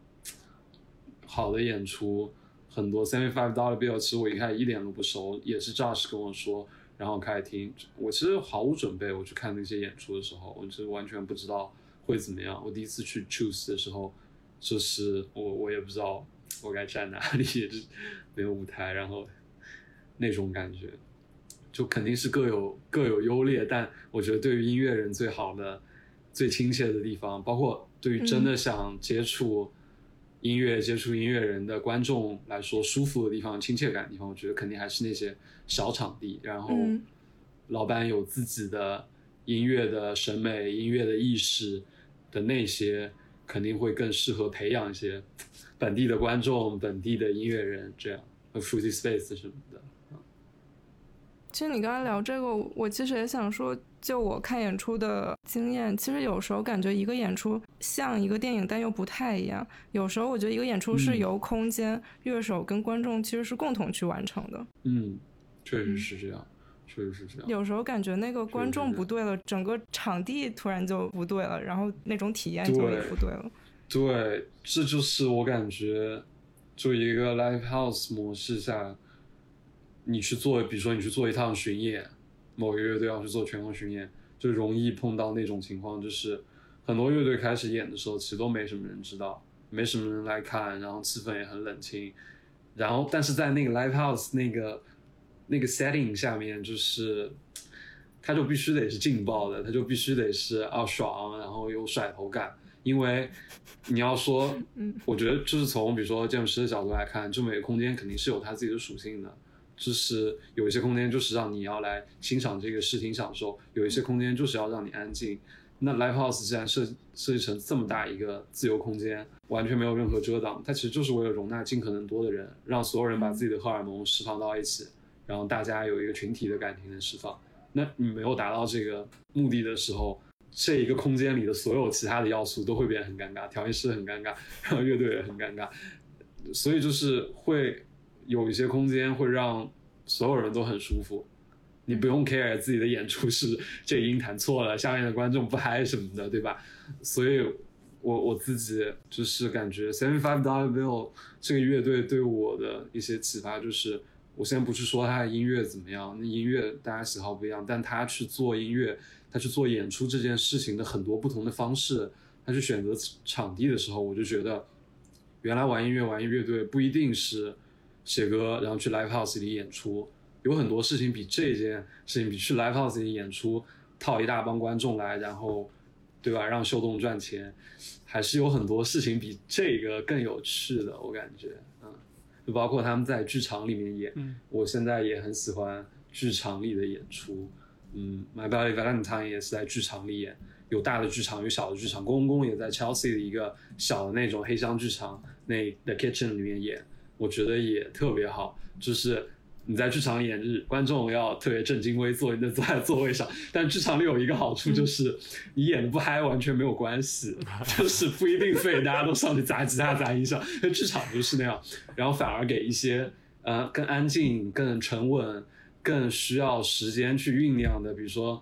好的演出，很多 seventy five dollar bill，其实我一开始一点都不熟，也是 Josh 跟我说，然后开始听，我其实毫无准备，我去看那些演出的时候，我是完全不知道会怎么样。我第一次去 Choose 的时候，就是我我也不知道我该站哪里，就是没有舞台，然后那种感觉，就肯定是各有各有优劣，但我觉得对于音乐人最好的。最亲切的地方，包括对于真的想接触音乐、接触音乐人的观众来说，舒服的地方、亲切感的地方，我觉得肯定还是那些小场地。然后，老板有自己的音乐的审美、音乐的意识的那些，肯定会更适合培养一些本地的观众、本地的音乐人，这样和 Fruity Space 什么的。其实你刚才聊这个，我其实也想说。就我看演出的经验，其实有时候感觉一个演出像一个电影，但又不太一样。有时候我觉得一个演出是由空间、乐手跟观众其实是共同去完成的。嗯，确实是这样，确实是这样。有时候感觉那个观众不对了，整个场地突然就不对了，然后那种体验就也不对了。对，这就是我感觉，就一个 live house 模式下，你去做，比如说你去做一趟巡演。某个乐队要去做全国巡演，就容易碰到那种情况，就是很多乐队开始演的时候，其实都没什么人知道，没什么人来看，然后气氛也很冷清，然后但是在那个 live house 那个那个 setting 下面，就是他就必须得是劲爆的，他就必须得是啊爽，然后有甩头感，因为你要说，我觉得就是从比如说建筑师的角度来看，就每个空间肯定是有它自己的属性的。就是有一些空间就是让你要来欣赏这个视听享受，有一些空间就是要让你安静。那 live house 既然设设计成这么大一个自由空间，完全没有任何遮挡，它其实就是为了容纳尽可能多的人，让所有人把自己的荷尔蒙释放到一起，然后大家有一个群体的感情的释放。那你没有达到这个目的的时候，这一个空间里的所有其他的要素都会变得很尴尬，调音师很尴尬，然后乐队也很尴尬，所以就是会。有一些空间会让所有人都很舒服，你不用 care 自己的演出是这音弹错了，下面的观众不嗨什么的，对吧？所以，我我自己就是感觉 Seventy Five Dollar Bill 这个乐队对我的一些启发就是，我先不去说他的音乐怎么样，那音乐大家喜好不一样，但他去做音乐，他去做演出这件事情的很多不同的方式，他去选择场地的时候，我就觉得，原来玩音乐玩乐队不一定是。写歌，然后去 live house 里演出，有很多事情比这件事情比去 live house 里演出套一大帮观众来，然后，对吧？让秀动赚钱，还是有很多事情比这个更有趣的。我感觉，嗯，就包括他们在剧场里面演，我现在也很喜欢剧场里的演出。嗯，My Body Valentine 也是在剧场里演，有大的剧场，有小的剧场。公公也在 Chelsea 的一个小的那种黑箱剧场，那 The Kitchen 里面演。我觉得也特别好，就是你在剧场演日，观众要特别正襟危坐，你坐在座位上。但剧场里有一个好处就是，你演的不嗨完全没有关系，就是不一定非得大家都上去砸吉他、砸音响。那剧场就是那样，然后反而给一些呃更安静、更沉稳、更需要时间去酝酿的，比如说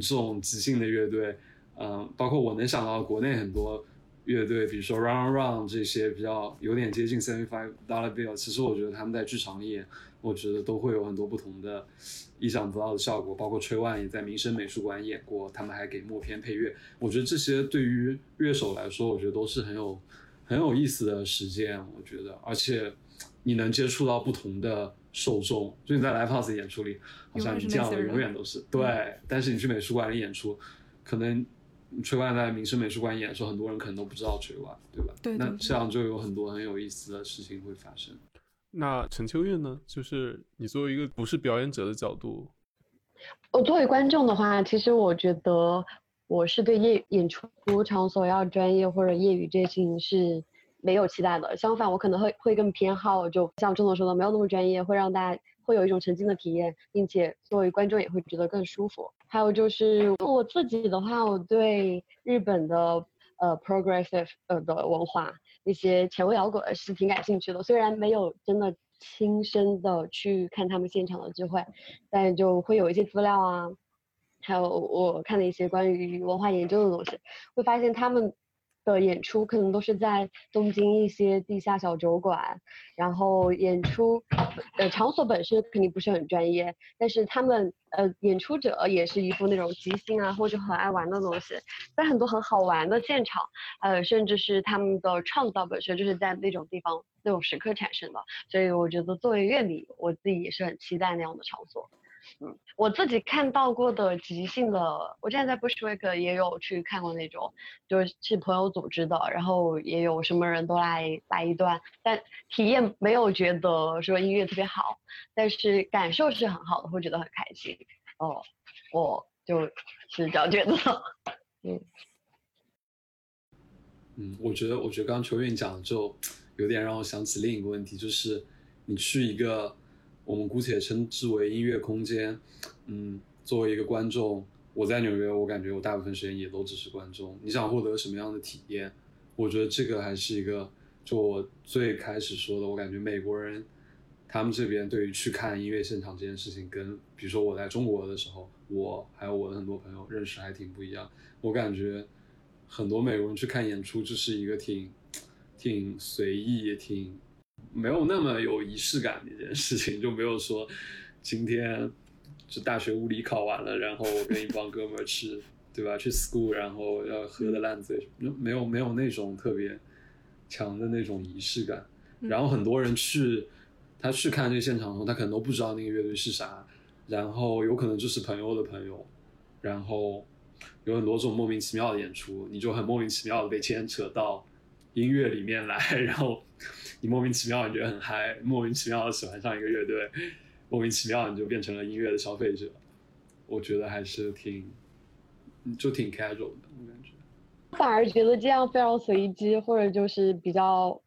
这种即兴的乐队，嗯，包括我能想到国内很多。乐队，比如说 Run Run 这些比较有点接近 Seventy Five Dollar Bill，其实我觉得他们在剧场里演，我觉得都会有很多不同的意想不到的效果。包括吹万也在民生美术馆演过，他们还给默片配乐。我觉得这些对于乐手来说，我觉得都是很有很有意思的实践。我觉得，而且你能接触到不同的受众，就你在 Live House 演出里，好像你见到的永远都是对，但是你去美术馆里演出，可能。吹万在民生美术馆演的时候，很多人可能都不知道吹万，对吧？对。那这样就有很多很有意思的事情会发生。那陈秋月呢？就是你作为一个不是表演者的角度，我作为观众的话，其实我觉得我是对业演出场所要专业或者业余这些事情是没有期待的。相反，我可能会会更偏好，就像郑总说的，没有那么专业，会让大家会有一种沉浸的体验，并且作为观众也会觉得更舒服。还有就是我自己的话，我对日本的呃 progressive 呃的文化，一些前卫摇滚是挺感兴趣的。虽然没有真的亲身的去看他们现场的聚会，但就会有一些资料啊，还有我看的一些关于文化研究的东西，会发现他们。的演出可能都是在东京一些地下小酒馆，然后演出，呃，场所本身肯定不是很专业，但是他们呃演出者也是一副那种即兴啊或者很爱玩的东西，在很多很好玩的现场，呃，甚至是他们的创造本身就是在那种地方那种时刻产生的，所以我觉得作为乐迷，我自己也是很期待那样的场所。嗯，我自己看到过的即兴的，我之前在 Bushwick 也有去看过那种，就是是朋友组织的，然后也有什么人都来来一段，但体验没有觉得说音乐特别好，但是感受是很好的，会觉得很开心。哦，我就是这样觉得。嗯，嗯，我觉得，我觉得刚刚邱韵讲的就有点让我想起另一个问题，就是你去一个。我们姑且称之为音乐空间，嗯，作为一个观众，我在纽约，我感觉我大部分时间也都只是观众。你想获得什么样的体验？我觉得这个还是一个，就我最开始说的，我感觉美国人他们这边对于去看音乐现场这件事情，跟比如说我在中国的时候，我还有我的很多朋友认识还挺不一样。我感觉很多美国人去看演出，就是一个挺挺随意，也挺。没有那么有仪式感的一件事情，就没有说今天就大学物理考完了，然后我跟一帮哥们儿去，对吧？去 school，然后要喝的烂醉，没有没有那种特别强的那种仪式感。然后很多人去他去看这个现场的时候，他可能都不知道那个乐队是啥，然后有可能就是朋友的朋友，然后有很多这种莫名其妙的演出，你就很莫名其妙的被牵扯到音乐里面来，然后。你莫名其妙你觉得很嗨，莫名其妙的喜欢上一个乐队，莫名其妙你就变成了音乐的消费者。我觉得还是挺，就挺 casual 的，我感觉。反而觉得这样非常随机，或者就是比较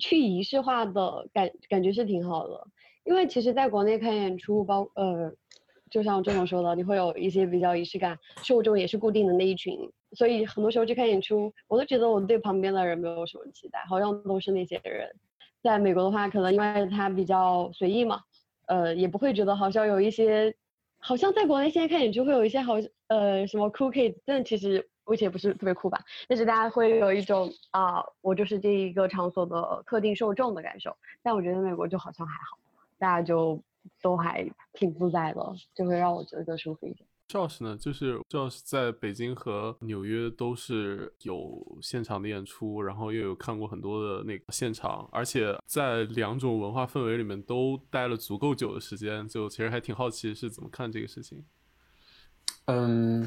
去仪式化的感感觉是挺好的。因为其实在国内看演出，包呃，就像郑总说的，你会有一些比较仪式感，受众也是固定的那一群。所以很多时候去看演出，我都觉得我对旁边的人没有什么期待，好像都是那些人。在美国的话，可能因为他比较随意嘛，呃，也不会觉得好像有一些，好像在国内现在看演出会有一些好呃什么 cool kids，但其实我以前不是特别酷吧，但是大家会有一种啊，我就是这一个场所的特定受众的感受。但我觉得美国就好像还好，大家就都还挺自在的，就会让我觉得更舒服一点。Josh 呢，就是 Josh 在北京和纽约都是有现场的演出，然后又有看过很多的那个现场，而且在两种文化氛围里面都待了足够久的时间，就其实还挺好奇是怎么看这个事情。嗯，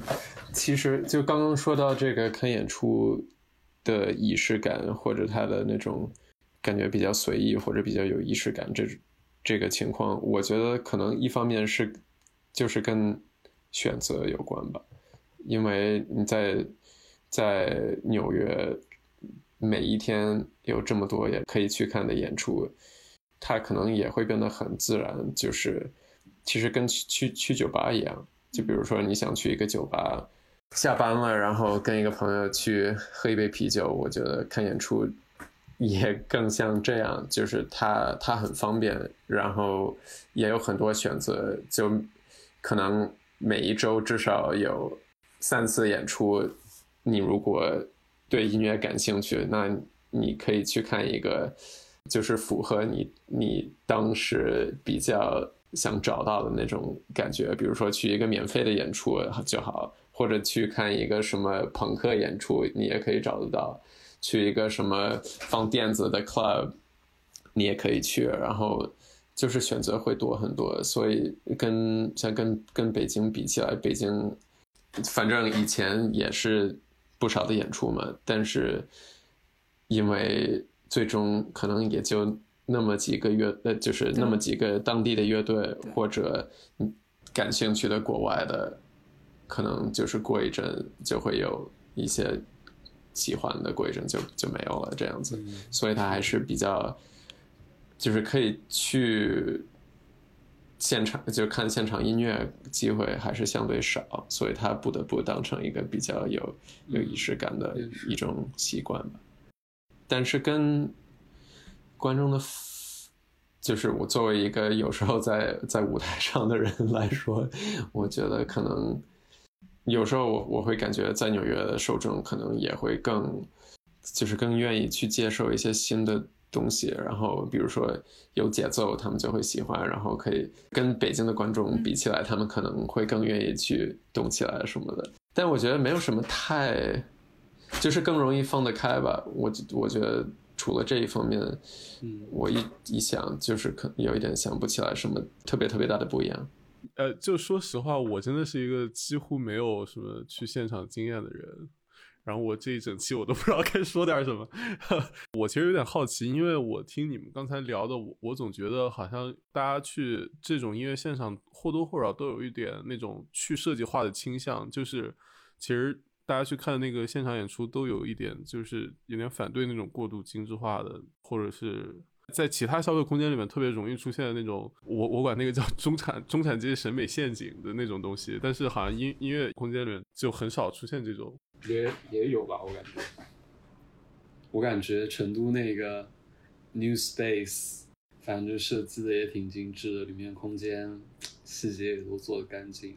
其实就刚刚说到这个看演出的仪式感，或者他的那种感觉比较随意，或者比较有仪式感，这这个情况，我觉得可能一方面是就是跟选择有关吧，因为你在在纽约每一天有这么多也可以去看的演出，它可能也会变得很自然。就是其实跟去去去酒吧一样，就比如说你想去一个酒吧，下班了然后跟一个朋友去喝一杯啤酒，我觉得看演出也更像这样，就是它它很方便，然后也有很多选择，就可能。每一周至少有三次演出，你如果对音乐感兴趣，那你可以去看一个，就是符合你你当时比较想找到的那种感觉。比如说去一个免费的演出就好，或者去看一个什么朋克演出，你也可以找得到。去一个什么放电子的 club，你也可以去，然后。就是选择会多很多，所以跟像跟跟北京比起来，北京反正以前也是不少的演出嘛，但是因为最终可能也就那么几个乐，呃，就是那么几个当地的乐队或者感兴趣的国外的，可能就是过一阵就会有一些喜欢的，过一阵就就没有了这样子，所以它还是比较。就是可以去现场，就看现场音乐机会还是相对少，所以他不得不当成一个比较有有仪式感的一种习惯吧。但是跟观众的就是我作为一个有时候在在舞台上的人来说，我觉得可能有时候我我会感觉在纽约的受众可能也会更，就是更愿意去接受一些新的东西，然后比如说有节奏，他们就会喜欢，然后可以跟北京的观众比起来，他们可能会更愿意去动起来什么的。但我觉得没有什么太，就是更容易放得开吧。我我觉得除了这一方面，嗯，我一一想就是可有一点想不起来什么特别特别大的不一样。呃，就说实话，我真的是一个几乎没有什么去现场经验的人。然后我这一整期我都不知道该说点什么。我其实有点好奇，因为我听你们刚才聊的，我我总觉得好像大家去这种音乐现场或多或少都有一点那种去设计化的倾向，就是其实大家去看那个现场演出都有一点就是有点反对那种过度精致化的，或者是在其他消费空间里面特别容易出现的那种，我我管那个叫中产中产阶级审美陷阱的那种东西，但是好像音音乐空间里面就很少出现这种。也也有吧，我感觉，我感觉成都那个 New Space，反正就设计的也挺精致的，里面空间细节也都做的干净，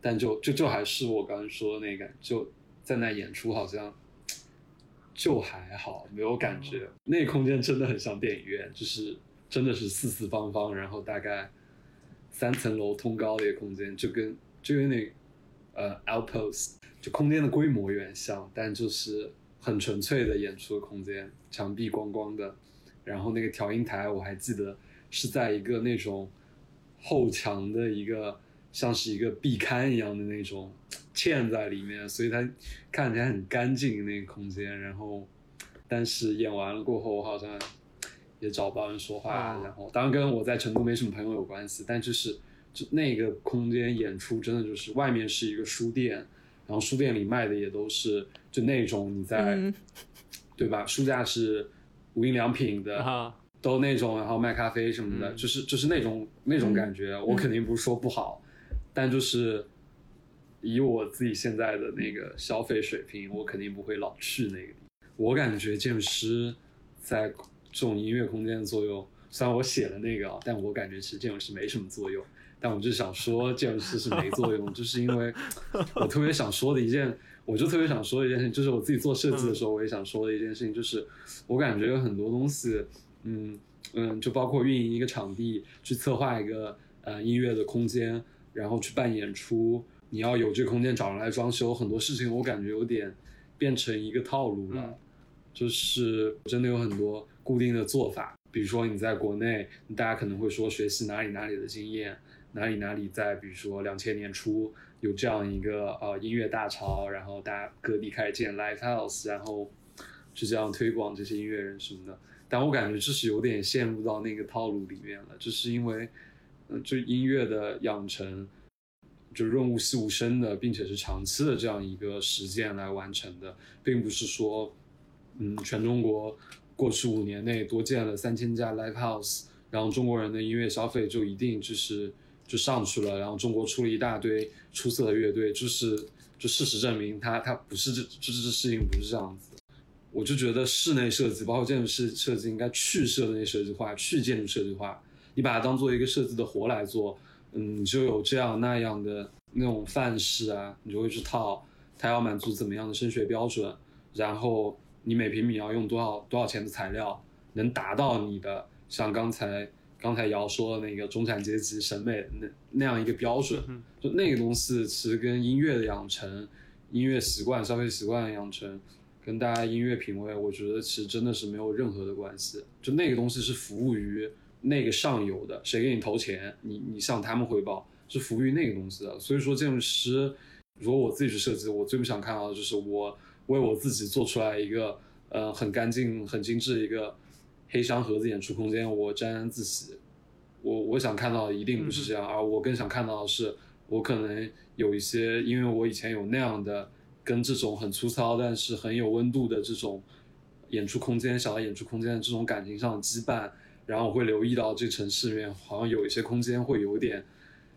但就就就还是我刚刚说的那个，就在那演出好像就还好，没有感觉。那空间真的很像电影院，就是真的是四四方方，然后大概三层楼通高的一个空间，就跟就跟那呃 Outpost。就空间的规模有点像，但就是很纯粹的演出的空间，墙壁光光的，然后那个调音台我还记得是在一个那种后墙的一个像是一个壁龛一样的那种嵌在里面，所以它看起来很干净那个空间。然后，但是演完了过后，我好像也找不到人说话。然后，当然跟我在成都没什么朋友有关系，但就是就那个空间演出真的就是外面是一个书店。然后书店里卖的也都是就那种你在，对吧？书架是无印良品的，都那种，然后卖咖啡什么的，就是就是那种那种感觉。我肯定不是说不好，但就是以我自己现在的那个消费水平，我肯定不会老去那个地方。我感觉建筑师在这种音乐空间的作用，虽然我写了那个，但我感觉其实建筑师没什么作用。但我就想说，这件事是没作用，就是因为我特别想说的一件，我就特别想说的一件事情，就是我自己做设计的时候，我也想说的一件事情，就是我感觉有很多东西，嗯嗯，就包括运营一个场地，去策划一个呃音乐的空间，然后去办演出，你要有这个空间找人来装修，很多事情我感觉有点变成一个套路了，就是真的有很多固定的做法，比如说你在国内，大家可能会说学习哪里哪里的经验。哪里哪里在，比如说两千年初有这样一个呃音乐大潮，然后大家各地开始建 live house，然后就这样推广这些音乐人什么的。但我感觉这是有点陷入到那个套路里面了，就是因为嗯，就音乐的养成就润物细无声的，并且是长期的这样一个实践来完成的，并不是说嗯全中国过去五年内多建了三千家 live house，然后中国人的音乐消费就一定就是。就上去了，然后中国出了一大堆出色的乐队，就是就事实证明，他他不是这这这事情不是这样子。我就觉得室内设计，包括建筑师设计，应该去室内设计化，去建筑设计化。你把它当做一个设计的活来做，嗯，你就有这样那样的那种范式啊，你就会去套，它要满足怎么样的声学标准，然后你每平米要用多少多少钱的材料，能达到你的像刚才。刚才瑶说的那个中产阶级审美那那样一个标准，就那个东西其实跟音乐的养成、音乐习惯、消费习惯的养成，跟大家音乐品味，我觉得其实真的是没有任何的关系。就那个东西是服务于那个上游的，谁给你投钱，你你向他们汇报，是服务于那个东西的。所以说，建筑师如果我自己去设计，我最不想看到的就是我为我自己做出来一个呃很干净、很精致一个。黑箱盒子演出空间，我沾沾自喜。我我想看到的一定不是这样，而我更想看到的是，我可能有一些，因为我以前有那样的跟这种很粗糙但是很有温度的这种演出空间、小的演出空间的这种感情上的羁绊，然后我会留意到这城市里面好像有一些空间会有点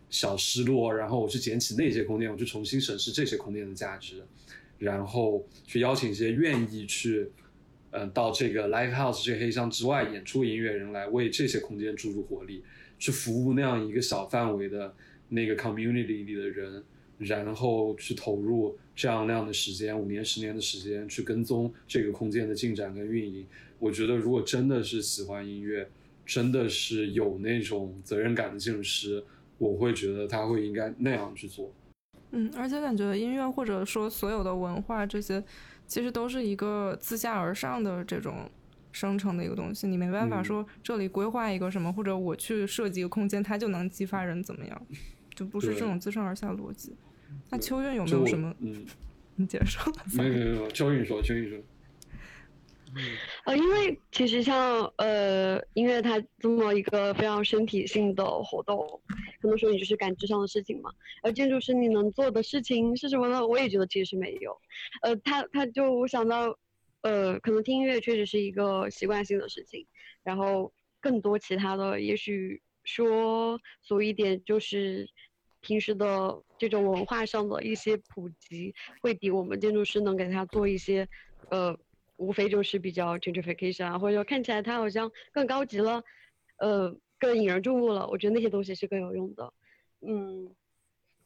小失落，然后我去捡起那些空间，我去重新审视这些空间的价值，然后去邀请一些愿意去。嗯，到这个 live house 这个黑箱之外演出音乐人来为这些空间注入活力，去服务那样一个小范围的那个 community 里的人，然后去投入这样那样的时间，五年、十年的时间去跟踪这个空间的进展跟运营。我觉得，如果真的是喜欢音乐，真的是有那种责任感的建筑师，我会觉得他会应该那样去做。嗯，而且感觉音乐或者说所有的文化这些，其实都是一个自下而上的这种生成的一个东西。你没办法说这里规划一个什么，或者我去设计一个空间，它就能激发人怎么样，就不是这种自上而下的逻辑。那秋韵有没有什么？嗯，你接受？没有 没有没有，秋韵说，秋韵说。呃，因为其实像呃音乐它这么一个非常身体性的活动，很多时候你就是感知上的事情嘛。而建筑师你能做的事情是什么呢？我也觉得其实是没有。呃，他他就我想到，呃，可能听音乐确实是一个习惯性的事情，然后更多其他的，也许说俗一点，就是平时的这种文化上的一些普及，会比我们建筑师能给他做一些，呃。无非就是比较 gentrification 啊，或者说看起来它好像更高级了，呃，更引人注目了。我觉得那些东西是更有用的，嗯。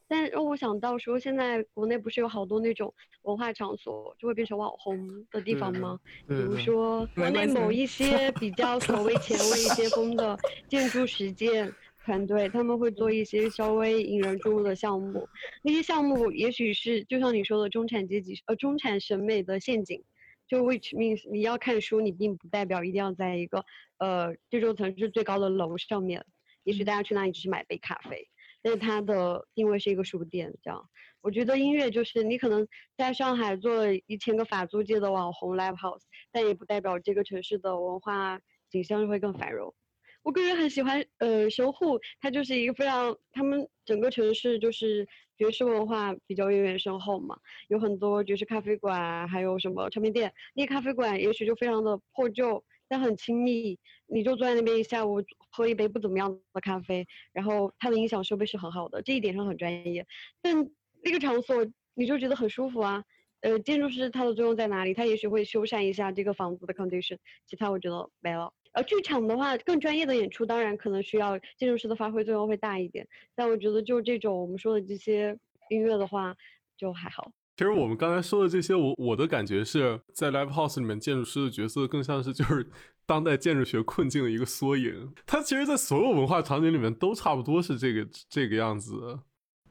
但让我想到说，现在国内不是有好多那种文化场所就会变成网红的地方吗？比如说国内某一些 比较所谓前卫一些风的建筑实践团队，他们会做一些稍微引人注目的项目。那些项目也许是就像你说的中产阶级呃中产审美的陷阱。就 which means 你要看书，你并不代表一定要在一个呃这座城市最高的楼上面。也许大家去那里只是买杯咖啡，但是它的定位是一个书店。这样，我觉得音乐就是你可能在上海做了一千个法租界的网红 live house，但也不代表这个城市的文化景象会更繁荣。我个人很喜欢呃神户，它就是一个非常他们整个城市就是。爵士文化比较渊源深厚嘛，有很多爵士咖啡馆，还有什么唱片店。那咖啡馆也许就非常的破旧，但很亲密。你就坐在那边一下午，喝一杯不怎么样的咖啡，然后它的音响设备是很好的，这一点上很专业。但那个场所你就觉得很舒服啊。呃，建筑师他的作用在哪里？他也许会修缮一下这个房子的 condition，其他我觉得没了。呃，剧场的话，更专业的演出当然可能需要建筑师的发挥作用会大一点，但我觉得就这种我们说的这些音乐的话，就还好。其实我们刚才说的这些，我我的感觉是在 live house 里面，建筑师的角色更像是就是当代建筑学困境的一个缩影。它其实，在所有文化场景里面都差不多是这个这个样子。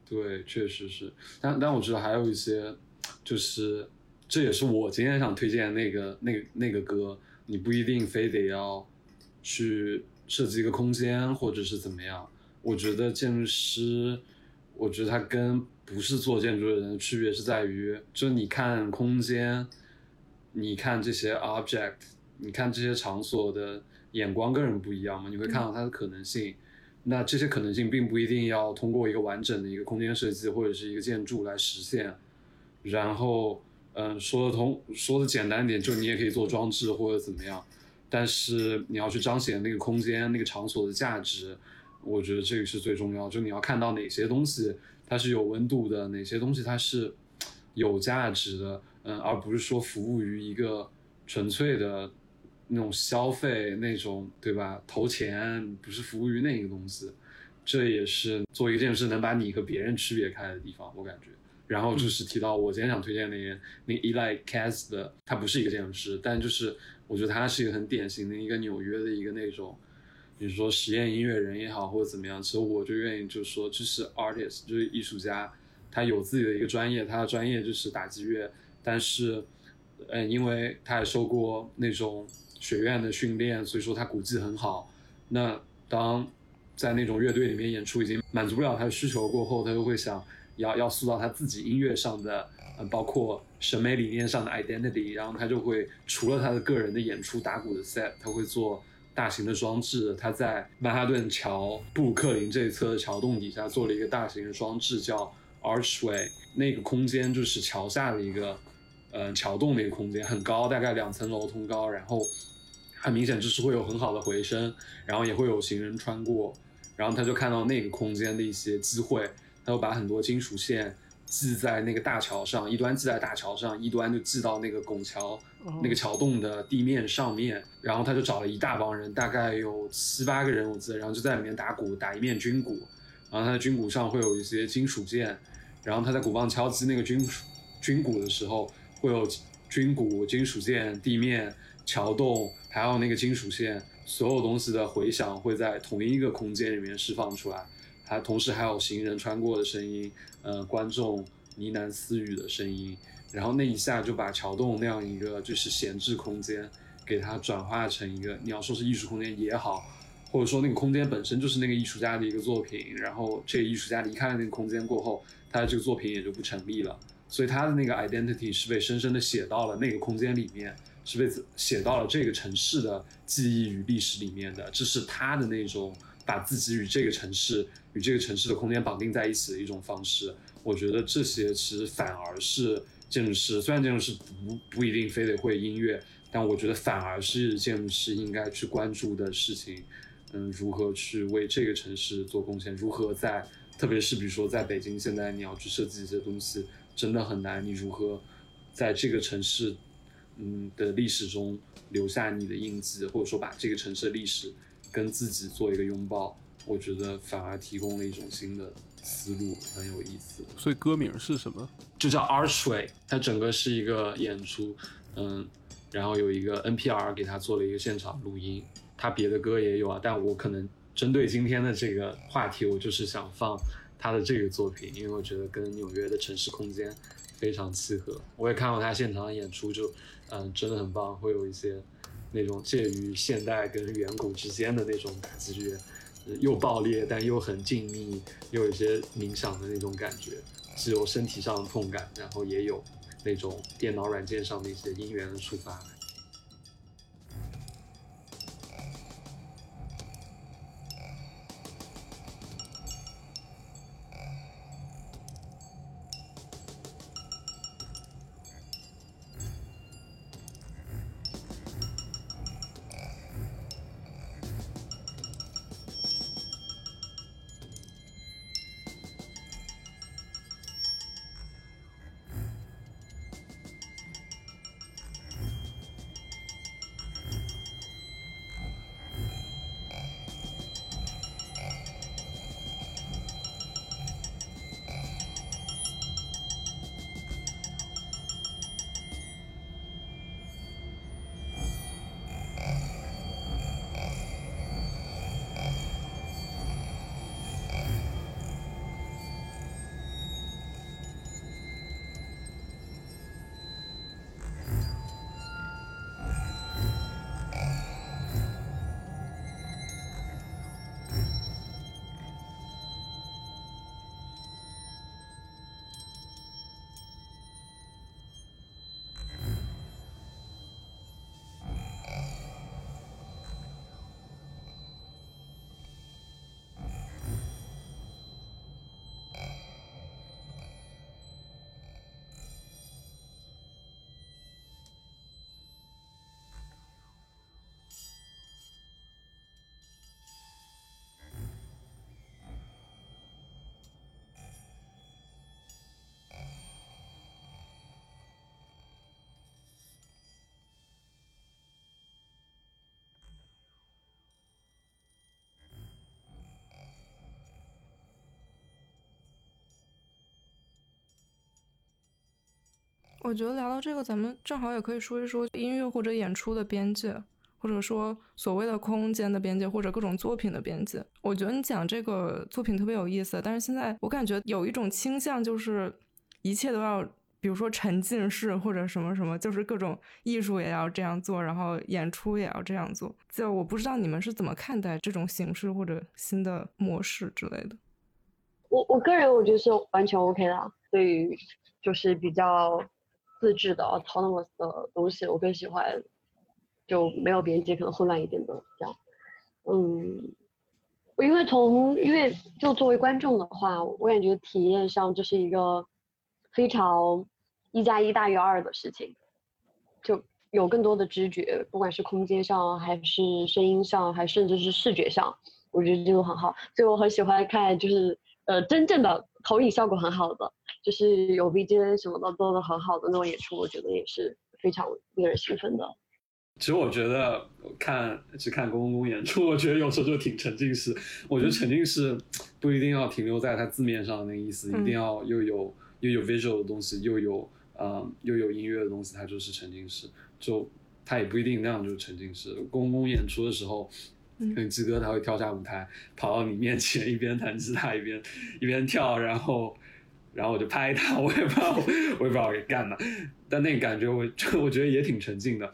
对，确实是。但但我觉得还有一些，就是这也是我今天想推荐那个那个那个歌，你不一定非得要。去设计一个空间，或者是怎么样？我觉得建筑师，我觉得他跟不是做建筑的人的区别是在于，就是你看空间，你看这些 object，你看这些场所的眼光跟人不一样嘛，你会看到它的可能性。那这些可能性并不一定要通过一个完整的一个空间设计或者是一个建筑来实现。然后，嗯，说的通，说的简单点，就你也可以做装置或者怎么样。但是你要去彰显那个空间、那个场所的价值，我觉得这个是最重要。就你要看到哪些东西它是有温度的，哪些东西它是有价值的，嗯，而不是说服务于一个纯粹的那种消费那种，对吧？投钱不是服务于那个东西，这也是做一个建筑师能把你和别人区别开的地方，我感觉。然后就是提到我今天想推荐那个那 Eli Katz 的，他不是一个建筑师，但就是。我觉得他是一个很典型的一个纽约的一个那种，比如说实验音乐人也好，或者怎么样。其实我就愿意就是说，就是 artist，就是艺术家，他有自己的一个专业，他的专业就是打击乐。但是，嗯，因为他也受过那种学院的训练，所以说他鼓技很好。那当在那种乐队里面演出已经满足不了他的需求过后，他就会想要要塑造他自己音乐上的。嗯，包括审美理念上的 identity，然后他就会除了他的个人的演出打鼓的 set，他会做大型的装置。他在曼哈顿桥布鲁克林这一侧的桥洞底下做了一个大型的装置，叫 Archway。那个空间就是桥下的一个，嗯，桥洞的一个空间，很高，大概两层楼通高，然后很明显就是会有很好的回声，然后也会有行人穿过，然后他就看到那个空间的一些机会，他就把很多金属线。系在那个大桥上，一端系在大桥上，一端就系到那个拱桥那个桥洞的地面上面。然后他就找了一大帮人，大概有七八个人我记得，然后就在里面打鼓，打一面军鼓。然后他的军鼓上会有一些金属件，然后他在鼓棒敲击那个军军鼓的时候，会有军鼓、金属件、地面、桥洞，还有那个金属线，所有东西的回响会在同一个空间里面释放出来。还同时还有行人穿过的声音，呃，观众呢喃私语的声音，然后那一下就把桥洞那样一个就是闲置空间，给它转化成一个你要说是艺术空间也好，或者说那个空间本身就是那个艺术家的一个作品，然后这个艺术家离开了那个空间过后，他的这个作品也就不成立了，所以他的那个 identity 是被深深的写到了那个空间里面，是被写到了这个城市的记忆与历史里面的，这是他的那种把自己与这个城市。与这个城市的空间绑定在一起的一种方式，我觉得这些其实反而是建筑师。虽然建筑师不不一定非得会音乐，但我觉得反而是建筑师应该去关注的事情。嗯，如何去为这个城市做贡献？如何在，特别是比如说在北京，现在你要去设计一些东西，真的很难。你如何在这个城市，嗯的历史中留下你的印记，或者说把这个城市的历史跟自己做一个拥抱？我觉得反而提供了一种新的思路，很有意思。所以歌名是什么？就叫 Archway，它整个是一个演出，嗯，然后有一个 NPR 给他做了一个现场录音。他别的歌也有啊，但我可能针对今天的这个话题，我就是想放他的这个作品，因为我觉得跟纽约的城市空间非常契合。我也看过他现场的演出，就嗯，真的很棒，会有一些那种介于现代跟远古之间的那种打击乐。又爆裂，但又很静谧，又有些冥想的那种感觉，只有身体上的痛感，然后也有那种电脑软件上的一些音源的触发。我觉得聊到这个，咱们正好也可以说一说音乐或者演出的边界，或者说所谓的空间的边界，或者各种作品的边界。我觉得你讲这个作品特别有意思，但是现在我感觉有一种倾向，就是一切都要，比如说沉浸式或者什么什么，就是各种艺术也要这样做，然后演出也要这样做。就我不知道你们是怎么看待这种形式或者新的模式之类的。我我个人我觉得是完全 OK 的，对于就是比较。自制的 autonomous 的东西，我更喜欢就没有边界，可能混乱一点的这样。嗯，我因为从因为就作为观众的话，我感觉体验上这是一个非常一加一大于二的事情，就有更多的知觉，不管是空间上，还是声音上，还甚至是视觉上，我觉得这都很好。所以我很喜欢看，就是呃真正的投影效果很好的。就是有 VJ 什么的做的很好的那种演出，我觉得也是非常令人兴奋的。其实我觉得看去看公共演出，我觉得有时候就挺沉浸式。我觉得沉浸式不一定要停留在它字面上的那个意思，一定要又有又有 visual 的东西，又有呃又有音乐的东西，它就是沉浸式。就它也不一定那样就是沉浸式。公共演出的时候，嗯，鸡哥他会跳下舞台，跑到你面前，一边弹吉他一边一边跳，然后然后我就拍他，我也不知道我也不知道给干嘛，但那个感觉我 我觉得也挺沉浸的。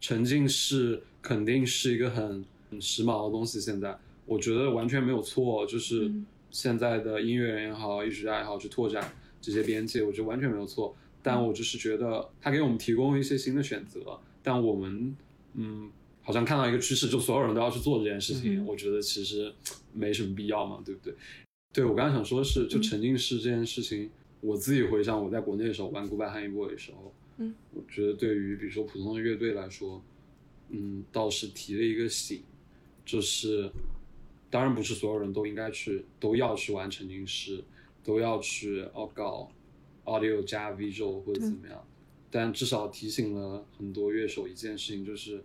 沉浸式肯定是一个很很时髦的东西，现在我觉得完全没有错，就是现在的音乐人也好，艺术家也好，去拓展这些边界，我觉得完全没有错。但我就是觉得他给我们提供一些新的选择，但我们嗯，好像看到一个趋势，就所有人都要去做这件事情，我觉得其实没什么必要嘛，对不对？对我刚刚想说的是，就沉浸式这件事情，我自己回想我在国内的时候玩古板汉一波的时候。嗯，我觉得对于比如说普通的乐队来说，嗯，倒是提了一个醒，就是当然不是所有人都应该去都要去玩沉浸式，都要去哦搞 audio 加 visual 或者怎么样，但至少提醒了很多乐手一件事情，就是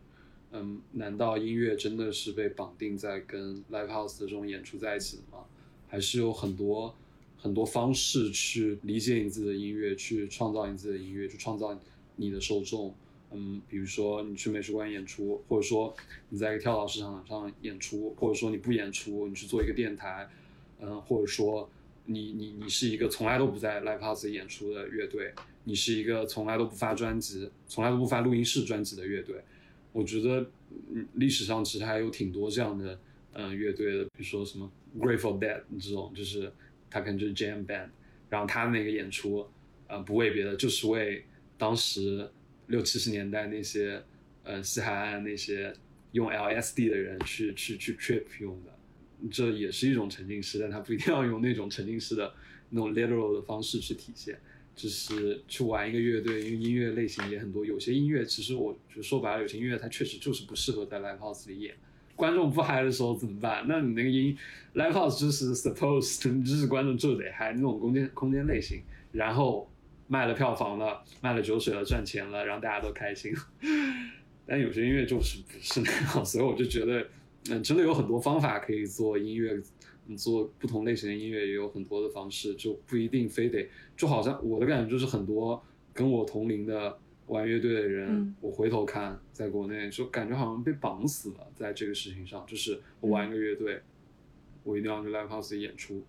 嗯，难道音乐真的是被绑定在跟 live house 的这种演出在一起的吗？还是有很多。很多方式去理解你自己的音乐，去创造你自己的音乐，去创造你的受众。嗯，比如说你去美术馆演出，或者说你在一个跳蚤市场上演出，或者说你不演出，你去做一个电台。嗯，或者说你你你是一个从来都不在 live house 演出的乐队，你是一个从来都不发专辑、从来都不发录音室专辑的乐队。我觉得历史上其实还有挺多这样的嗯乐队的，比如说什么 Grateful Dead 这种，就是。他可能就是 jam band，然后他那个演出，呃，不为别的，就是为当时六七十年代那些，呃，西海岸那些用 LSD 的人去去去 trip 用的，这也是一种沉浸式，但他不一定要用那种沉浸式的那种 literal 的方式去体现，就是去玩一个乐队，因为音乐类型也很多，有些音乐其实我就说白了，有些音乐它确实就是不适合在 live house 里演。观众不嗨的时候怎么办？那你那个音，live house 就是 supposed，就是观众就得嗨那种空间空间类型，然后卖了票房了，卖了酒水了，赚钱了，让大家都开心。但有些音乐就是不是那样，所以我就觉得，嗯，真的有很多方法可以做音乐，做不同类型的音乐也有很多的方式，就不一定非得，就好像我的感觉就是很多跟我同龄的。玩乐队的人，我回头看，在国内就感觉好像被绑死了，在这个事情上，就是我玩一个乐队，我一定要去 live house 演出，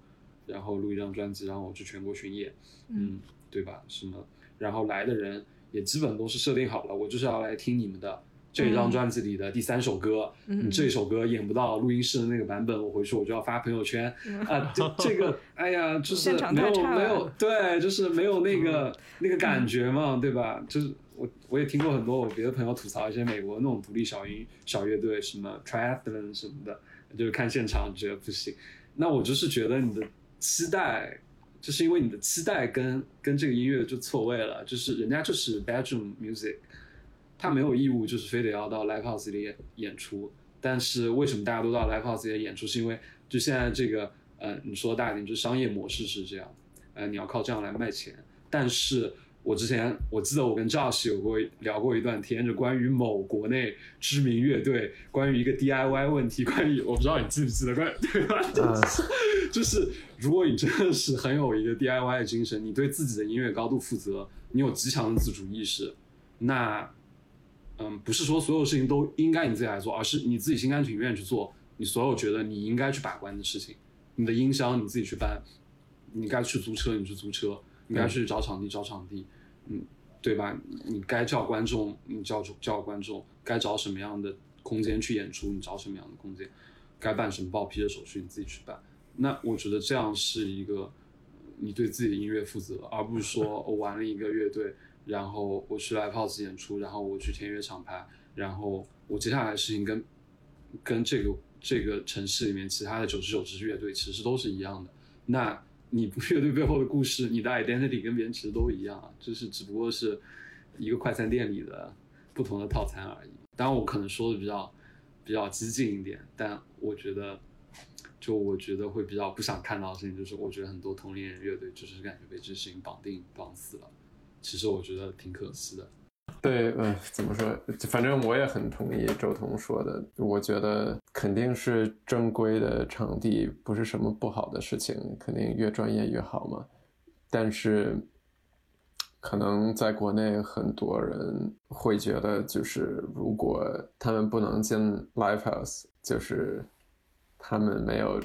然后录一张专辑，然后我去全国巡演，嗯，对吧？什么？然后来的人也基本都是设定好了，我就是要来听你们的这一张专辑里的第三首歌，你这首歌演不到录音室的那个版本，我回去我就要发朋友圈啊，这这个，哎呀，就是没有没有，对，就是没有那个那个感觉嘛，对吧？就是。我我也听过很多我别的朋友吐槽一些美国那种独立小音小乐队，什么 triathlon 什么的，就是看现场觉得不行。那我就是觉得你的期待，就是因为你的期待跟跟这个音乐就错位了。就是人家就是 bedroom music，他没有义务就是非得要到 live house 里演出。但是为什么大家都到 live house 里演出？是因为就现在这个呃，你说大一点，就商业模式是这样，呃，你要靠这样来卖钱。但是我之前我记得我跟 Josh 有过聊过一段天，就关于某国内知名乐队，关于一个 DIY 问题，关于我不知道你记不记得，关对吧？就是如果你真的是很有一个 DIY 的精神，你对自己的音乐高度负责，你有极强的自主意识，那嗯，不是说所有事情都应该你自己来做，而是你自己心甘情愿去做你所有觉得你应该去把关的事情。你的音箱你自己去搬，你该去租车你去租车。应该去找场地，找场地，嗯，对吧？你该叫观众，你叫叫观众；该找什么样的空间去演出，你找什么样的空间；该办什么报批的手续，你自己去办。那我觉得这样是一个你对自己的音乐负责，而不是说 我玩了一个乐队，然后我去 live house 演出，然后我去签约厂牌，然后我接下来的事情跟跟这个这个城市里面其他的九十九支乐队其实都是一样的。那。你不乐队背后的故事，你的 identity 跟别人其实都一样，就是只不过是一个快餐店里的不同的套餐而已。当然，我可能说的比较比较激进一点，但我觉得就我觉得会比较不想看到的事情，就是我觉得很多同龄人乐队就是感觉被这事情绑定绑死了，其实我觉得挺可惜的。对，嗯，怎么说？反正我也很同意周彤说的。我觉得肯定是正规的场地不是什么不好的事情，肯定越专业越好嘛。但是，可能在国内很多人会觉得，就是如果他们不能进 live house，就是他们没有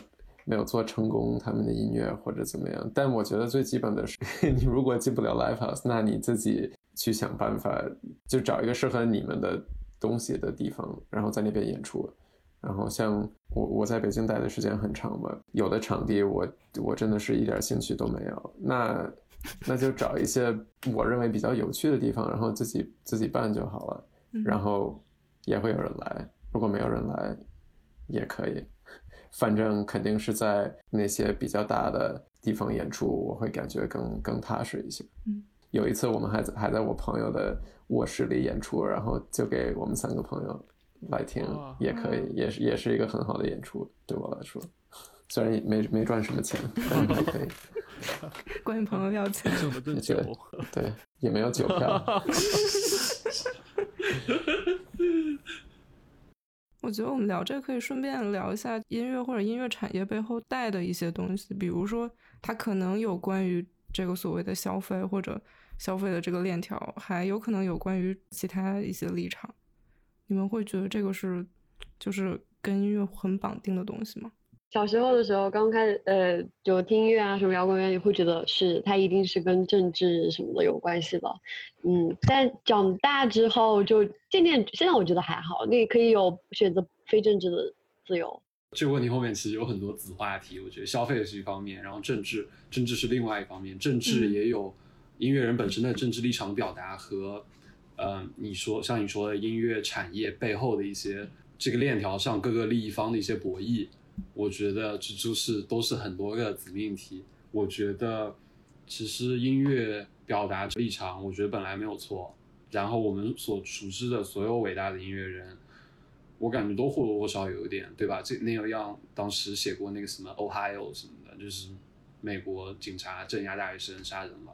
没有做成功他们的音乐或者怎么样。但我觉得最基本的是，你如果进不了 live house，那你自己。去想办法，就找一个适合你们的东西的地方，然后在那边演出。然后像我，我在北京待的时间很长嘛，有的场地我我真的是一点兴趣都没有。那那就找一些我认为比较有趣的地方，然后自己自己办就好了。然后也会有人来，如果没有人来也可以，反正肯定是在那些比较大的地方演出，我会感觉更更踏实一些。嗯。有一次，我们还在还在我朋友的卧室里演出，然后就给我们三个朋友来听，也可以，也是也是一个很好的演出，对我来说，虽然没没赚什么钱，但是还可以。关于朋友要钱，对，也没有酒票。我觉得我们聊这可以顺便聊一下音乐或者音乐产业背后带的一些东西，比如说它可能有关于这个所谓的消费或者。消费的这个链条还有可能有关于其他一些立场，你们会觉得这个是就是跟音乐很绑定的东西吗？小时候的时候，刚开始呃，就听音乐啊，什么摇滚乐，你会觉得是它一定是跟政治什么的有关系的，嗯。但长大之后，就渐渐现在我觉得还好，你可以有选择非政治的自由。这个问题后面其实有很多子话题，我觉得消费是一方面，然后政治政治是另外一方面，政治也有。音乐人本身的政治立场表达和，呃，你说像你说的音乐产业背后的一些这个链条上各个利益方的一些博弈，我觉得这就是都是很多个子命题。我觉得其实音乐表达立场，我觉得本来没有错。然后我们所熟知的所有伟大的音乐人，我感觉都或多或少有一点，对吧？这那个样当时写过那个什么 Ohio 什么的，就是美国警察镇压大学生杀人了。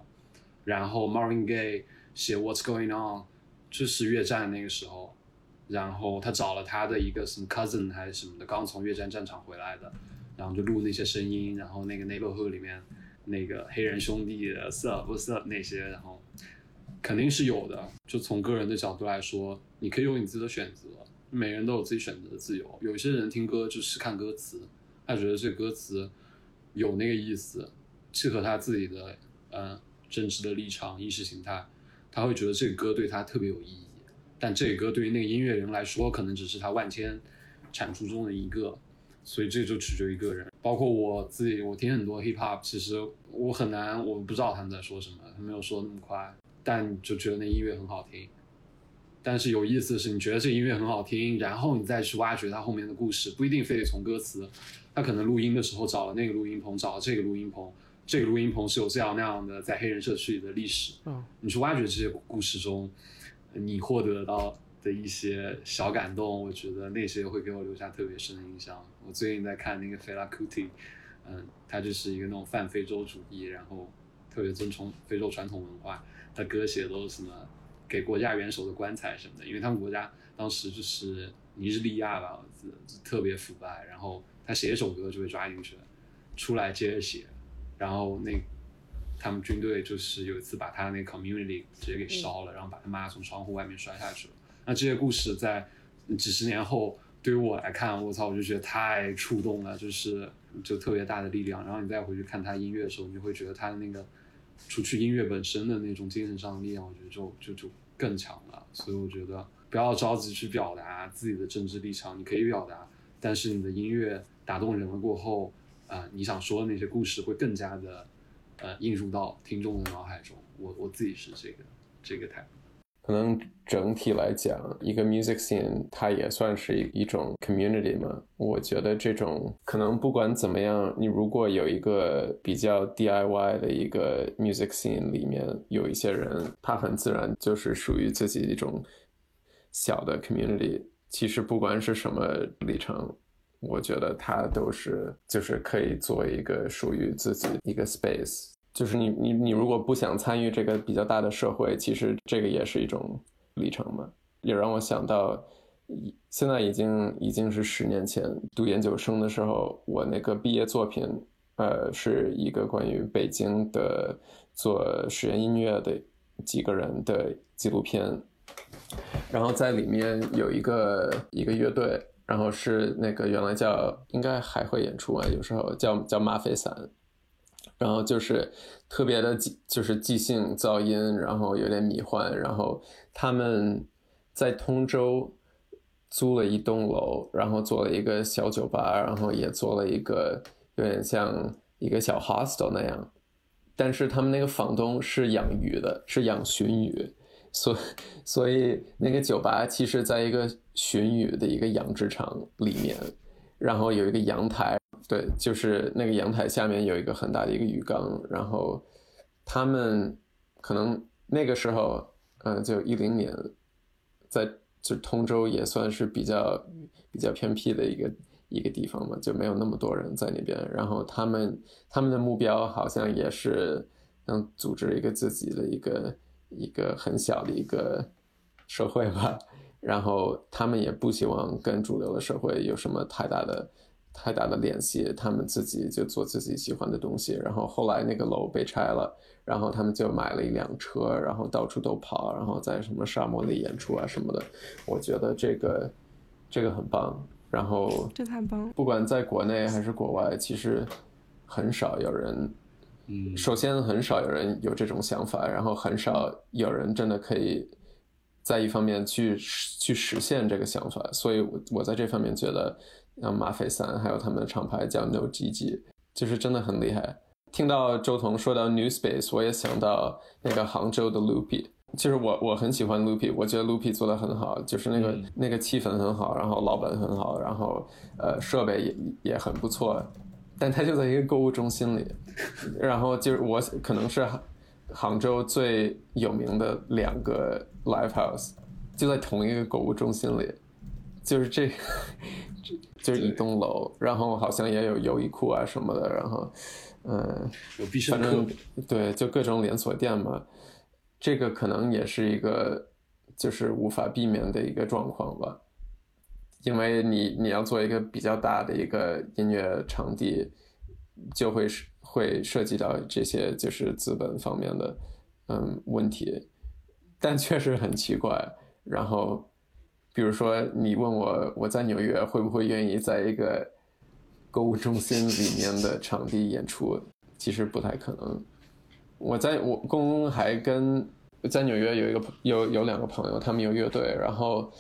然后 Marvin Gaye 写 What's Going On，就是越战那个时候，然后他找了他的一个什么 cousin 还是什么的，刚从越战战场回来的，然后就录那些声音，然后那个 neighborhood 里面那个黑人兄弟的色不色那些，然后肯定是有的。就从个人的角度来说，你可以有你自己的选择，每个人都有自己选择的自由。有些人听歌就是看歌词，他觉得这歌词有那个意思，契合他自己的，嗯。政治的立场、意识形态，他会觉得这歌对他特别有意义，但这个歌对于那个音乐人来说，可能只是他万千产出中的一个，所以这就取决于个人。包括我自己，我听很多 hip hop，其实我很难，我不知道他们在说什么，他没有说那么快，但就觉得那音乐很好听。但是有意思的是，你觉得这音乐很好听，然后你再去挖掘它后面的故事，不一定非得从歌词，他可能录音的时候找了那个录音棚，找了这个录音棚。这个录音棚是有这样那样的在黑人社区里的历史，嗯，你去挖掘这些故事中，你获得到的一些小感动，我觉得那些会给我留下特别深的印象。我最近在看那个费拉库蒂，嗯，他就是一个那种泛非洲主义，然后特别尊崇非洲传统文化，他歌写都是什么给国家元首的棺材什么的，因为他们国家当时就是尼日利亚吧，特别腐败，然后他写一首歌就被抓进去了，出来接着写。然后那他们军队就是有一次把他那 community 直接给烧了，然后把他妈从窗户外面摔下去了。那这些故事在几十年后对于我来看，我操，我就觉得太触动了，就是就特别大的力量。然后你再回去看他音乐的时候，你就会觉得他的那个除去音乐本身的那种精神上的力量，我觉得就就就更强了。所以我觉得不要着急去表达自己的政治立场，你可以表达，但是你的音乐打动人了过后。啊，你想说的那些故事会更加的，呃，映入到听众的脑海中。我我自己是这个这个态度。可能整体来讲，一个 music scene 它也算是一一种 community 嘛。我觉得这种可能不管怎么样，你如果有一个比较 DIY 的一个 music scene 里面有一些人，他很自然就是属于自己一种小的 community。其实不管是什么历程。我觉得它都是就是可以做一个属于自己一个 space。就是你你你如果不想参与这个比较大的社会，其实这个也是一种历程嘛。也让我想到，现在已经已经是十年前读研究生的时候，我那个毕业作品，呃，是一个关于北京的做实验音乐的几个人的纪录片，然后在里面有一个一个乐队，然后是那个原来叫应该还会演出啊，有时候叫叫马飞伞。然后就是特别的就是即兴噪音，然后有点迷幻。然后他们在通州租了一栋楼，然后做了一个小酒吧，然后也做了一个有点像一个小 hostel 那样。但是他们那个房东是养鱼的，是养鲟鱼，所所以那个酒吧其实在一个鲟鱼的一个养殖场里面，然后有一个阳台。对，就是那个阳台下面有一个很大的一个鱼缸，然后他们可能那个时候，嗯，就一零年，在就通州也算是比较比较偏僻的一个一个地方嘛，就没有那么多人在那边。然后他们他们的目标好像也是能组织一个自己的一个一个很小的一个社会吧。然后他们也不希望跟主流的社会有什么太大的。太大的联系，他们自己就做自己喜欢的东西。然后后来那个楼被拆了，然后他们就买了一辆车，然后到处都跑，然后在什么沙漠里演出啊什么的。我觉得这个这个很棒。然后这太棒！不管在国内还是国外，其实很少有人，嗯，首先很少有人有这种想法，然后很少有人真的可以在一方面去去实现这个想法。所以，我我在这方面觉得。像马匪三，还有他们的厂牌叫 No GG，就是真的很厉害。听到周彤说到 New Space，我也想到那个杭州的 Loopy，就是我我很喜欢 Loopy，我觉得 Loopy 做的很好，就是那个那个气氛很好，然后老板很好，然后呃设备也也很不错，但它就在一个购物中心里，然后就是我可能是杭州最有名的两个 Live House，就在同一个购物中心里，就是这。就是一栋楼，然后好像也有优衣库啊什么的，然后，嗯，反正对，就各种连锁店嘛。这个可能也是一个，就是无法避免的一个状况吧。因为你你要做一个比较大的一个音乐场地，就会会涉及到这些就是资本方面的嗯问题，但确实很奇怪。然后。比如说，你问我我在纽约会不会愿意在一个购物中心里面的 场地演出，其实不太可能。我在我公还跟在纽约有一个有有两个朋友，他们有乐队，然后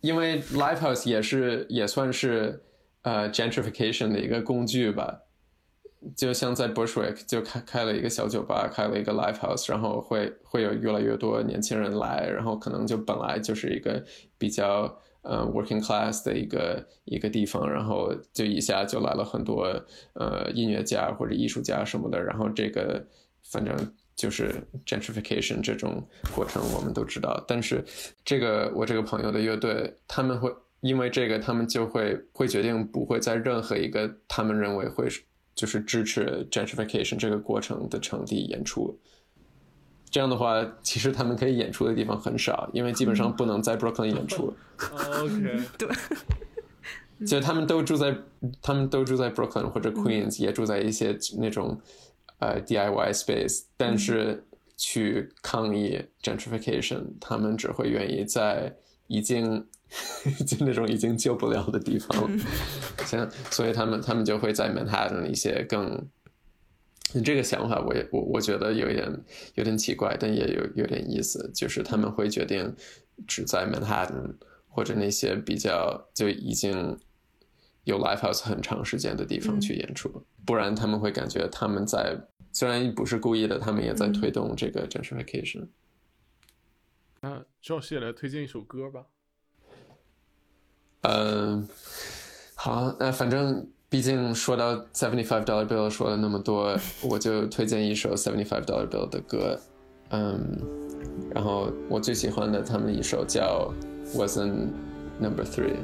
因为 live house 也是也算是呃 gentrification 的一个工具吧。就像在 Bushwick 就开开了一个小酒吧，开了一个 live house，然后会会有越来越多年轻人来，然后可能就本来就是一个比较呃 working class 的一个一个地方，然后就一下就来了很多呃音乐家或者艺术家什么的，然后这个反正就是 gentrification 这种过程我们都知道，但是这个我这个朋友的乐队他们会因为这个他们就会会决定不会在任何一个他们认为会。就是支持 gentrification 这个过程的场地演出，这样的话，其实他们可以演出的地方很少，因为基本上不能在 Brooklyn 演出。OK，对，其实他们都住在，他们都住在 Brooklyn 或者 Queens，也住在一些那种呃 DIY space，但是去抗议 gentrification，他们只会愿意在已经。就那种已经救不了的地方，像所以他们他们就会在 Manhattan 一些更这个想法，我也我我觉得有点有点奇怪，但也有有点意思，就是他们会决定只在 Manhattan 或者那些比较就已经有 live house 很长时间的地方去演出，不然他们会感觉他们在虽然不是故意的，他们也在推动这个 gentrification。那赵谢来推荐一首歌吧。嗯，好，那反正毕竟说到 seventy five dollar bill 说了那么多，我就推荐一首 seventy five dollar bill 的歌。嗯，然后我最喜欢的他们一首叫 wasn't number three。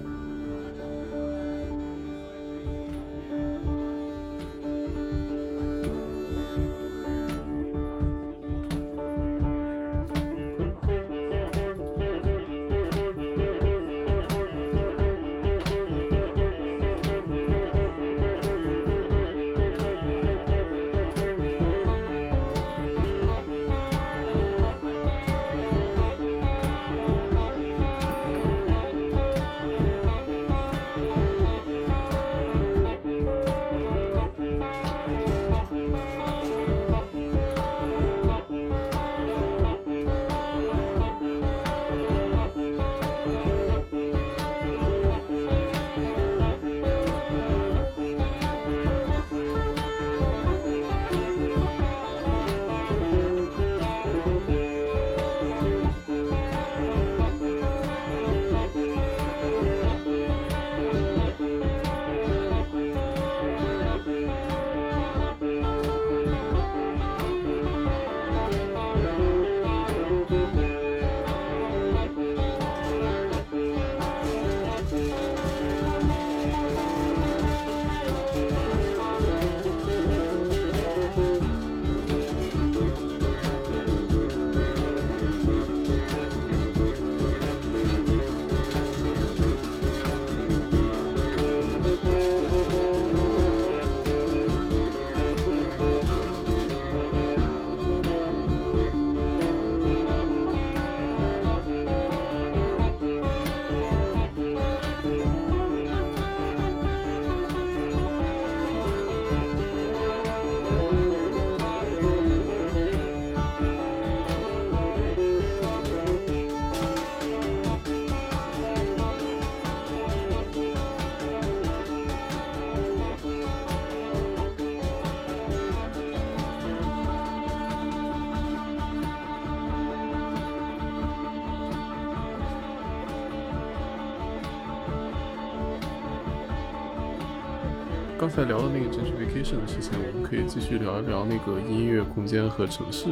聊到那个 gentrification 的事情，我们可以继续聊一聊那个音乐空间和城市。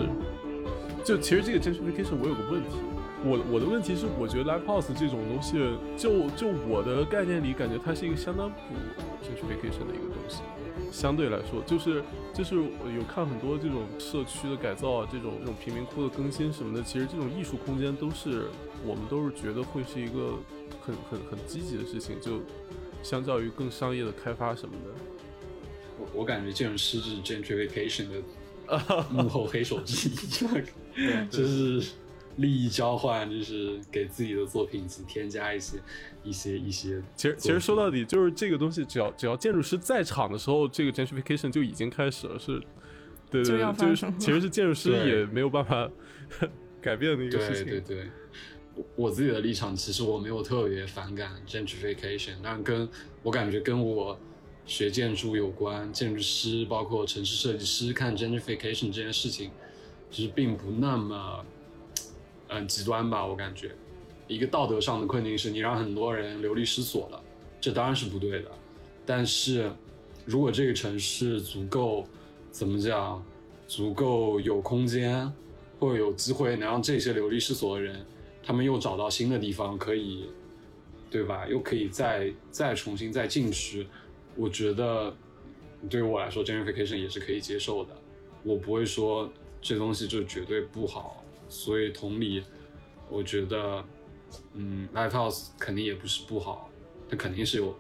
就其实这个 gentrification 我有个问题，我我的问题是，我觉得 live house 这种东西，就就我的概念里，感觉它是一个相当不 gentrification 的一个东西。相对来说，就是就是有看很多这种社区的改造啊，这种这种贫民窟的更新什么的，其实这种艺术空间都是我们都是觉得会是一个很很很积极的事情，就相较于更商业的开发什么的。我我感觉这种是 gentrification 的 幕后黑手之一，就是利益交换，就是给自己的作品去添加一些。一些一些，其实其实说到底就是这个东西，只要只要建筑师在场的时候，这个 gentrification 就已经开始了，是，对对，就是其实是建筑师也没有办法 改变的一个事情。对对。对，我自己的立场其实我没有特别反感 gentrification，但跟我感觉跟我学建筑有关，建筑师包括城市设计师看 gentrification 这件事情，其实并不那么嗯极端吧，我感觉。一个道德上的困境是你让很多人流离失所了，这当然是不对的。但是，如果这个城市足够，怎么讲，足够有空间，或者有机会能让这些流离失所的人，他们又找到新的地方可以，对吧？又可以再再重新再进去，我觉得对于我来说，gentrification 也是可以接受的。我不会说这东西就绝对不好。所以同理，我觉得。嗯，live house 肯定也不是不好，它肯定是有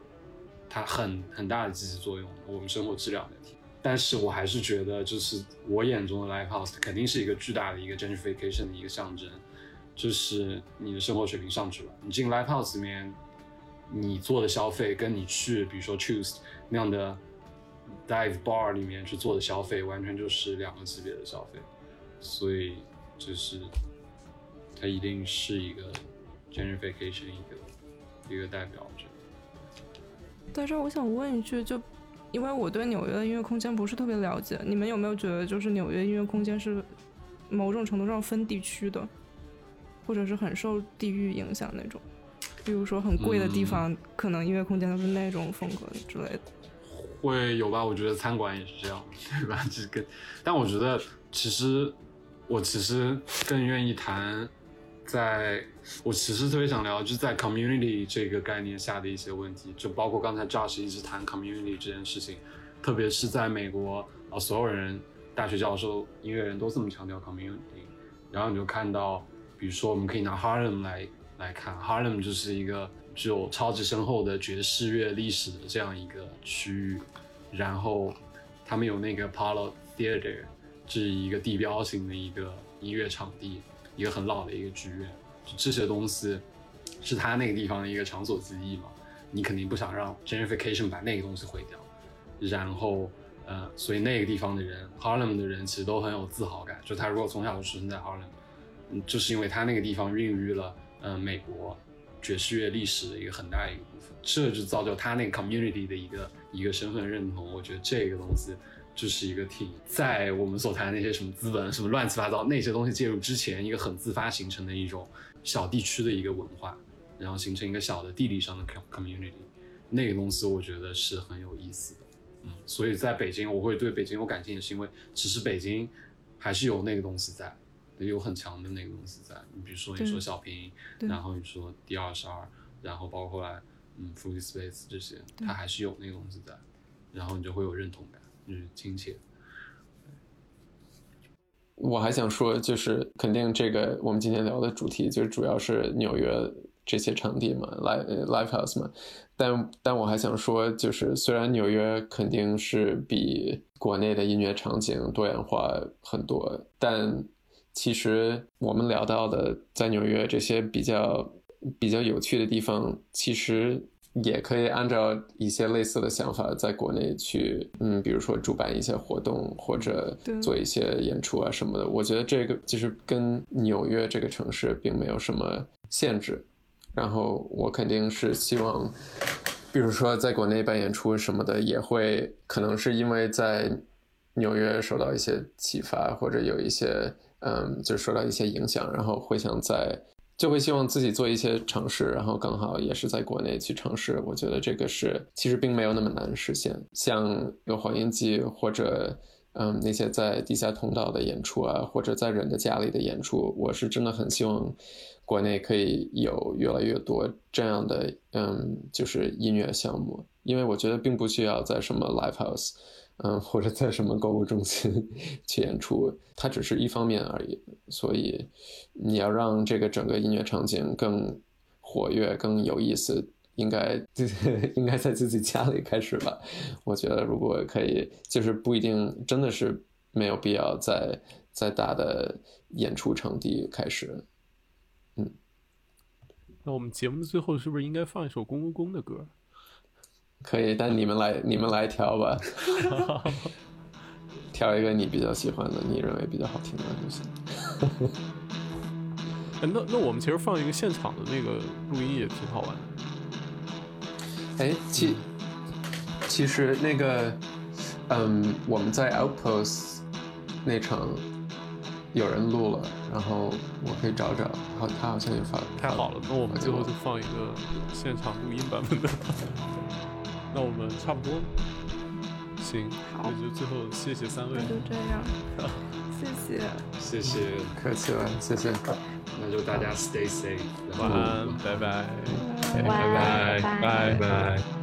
它很很大的积极作用，我们生活质量问题。但是我还是觉得，就是我眼中的 live house 肯定是一个巨大的一个 gentrification 的一个象征，就是你的生活水平上去了。你进 live house 里面，你做的消费跟你去比如说 choose 那样的 dive bar 里面去做的消费，完全就是两个级别的消费。所以就是它一定是一个。gentrification 一个一个代表着。但是我想问一句，就因为我对纽约的音乐空间不是特别了解，你们有没有觉得就是纽约音乐空间是某种程度上分地区的，或者是很受地域影响那种？比如说很贵的地方，可能音乐空间都是那种风格之类的。会有吧？我觉得餐馆也是这样，对吧？这个，但我觉得其实我其实更愿意谈。在我其实特别想聊，就是在 community 这个概念下的一些问题，就包括刚才 Josh 一直谈 community 这件事情，特别是在美国啊，所有人，大学教授、音乐人都这么强调 community，然后你就看到，比如说我们可以拿 Harlem 来来看，Harlem 就是一个具有超级深厚的爵士乐历史的这样一个区域，然后他们有那个 Apollo Theater，这是一个地标型的一个音乐场地。一个很老的一个剧院，这些东西是他那个地方的一个场所之一嘛？你肯定不想让 gentrification 把那个东西毁掉。然后，呃，所以那个地方的人，Harlem 的人其实都很有自豪感。就他如果从小就出生在 Harlem，就是因为他那个地方孕育了，嗯，美国爵士乐历史的一个很大一个部分，这就造就他那个 community 的一个一个身份认同。我觉得这个东西。就是一个挺在我们所谈的那些什么资本、什么乱七八糟那些东西介入之前，一个很自发形成的一种小地区的一个文化，然后形成一个小的地理上的 community，那个东西我觉得是很有意思的。嗯，所以在北京，我会对北京有感情，也是因为其实北京还是有那个东西在，有很强的那个东西在。你比如说你说小平，然后你说 D 二十二，然后包括来嗯 Free Space 这些，它还是有那个东西在，然后你就会有认同感。就是亲切。我还想说，就是肯定这个我们今天聊的主题，就主要是纽约这些场地嘛，live live house 嘛。但但我还想说，就是虽然纽约肯定是比国内的音乐场景多元化很多，但其实我们聊到的在纽约这些比较比较有趣的地方，其实。也可以按照一些类似的想法，在国内去，嗯，比如说主办一些活动，或者做一些演出啊什么的。我觉得这个其实跟纽约这个城市并没有什么限制。然后我肯定是希望，比如说在国内办演出什么的，也会可能是因为在纽约受到一些启发，或者有一些，嗯，就受到一些影响，然后会想在。就会希望自己做一些尝试，然后刚好也是在国内去尝试。我觉得这个是其实并没有那么难实现。像有黄音记或者嗯那些在地下通道的演出啊，或者在人的家里的演出，我是真的很希望国内可以有越来越多这样的嗯就是音乐项目，因为我觉得并不需要在什么 live house。嗯，或者在什么购物中心去演出，它只是一方面而已。所以你要让这个整个音乐场景更活跃、更有意思，应该 应该在自己家里开始吧。我觉得如果可以，就是不一定真的是没有必要在在大的演出场地开始。嗯，那我们节目的最后是不是应该放一首公公公的歌？可以，但你们来，你们来挑吧，挑一个你比较喜欢的，你认为比较好听的就行。哎，那那我们其实放一个现场的那个录音也挺好玩的。哎，其其实那个，嗯，我们在 Outpost 那场有人录了，然后我可以找找，然后，他好像也发了。太好了，那我们最后就放一个现场录音版本的。那我们差不多，行，好，那就最后谢谢三位，那就这样，谢谢，谢谢，客气了，谢谢，那就大家 stay safe，晚安，拜拜，拜拜，拜拜。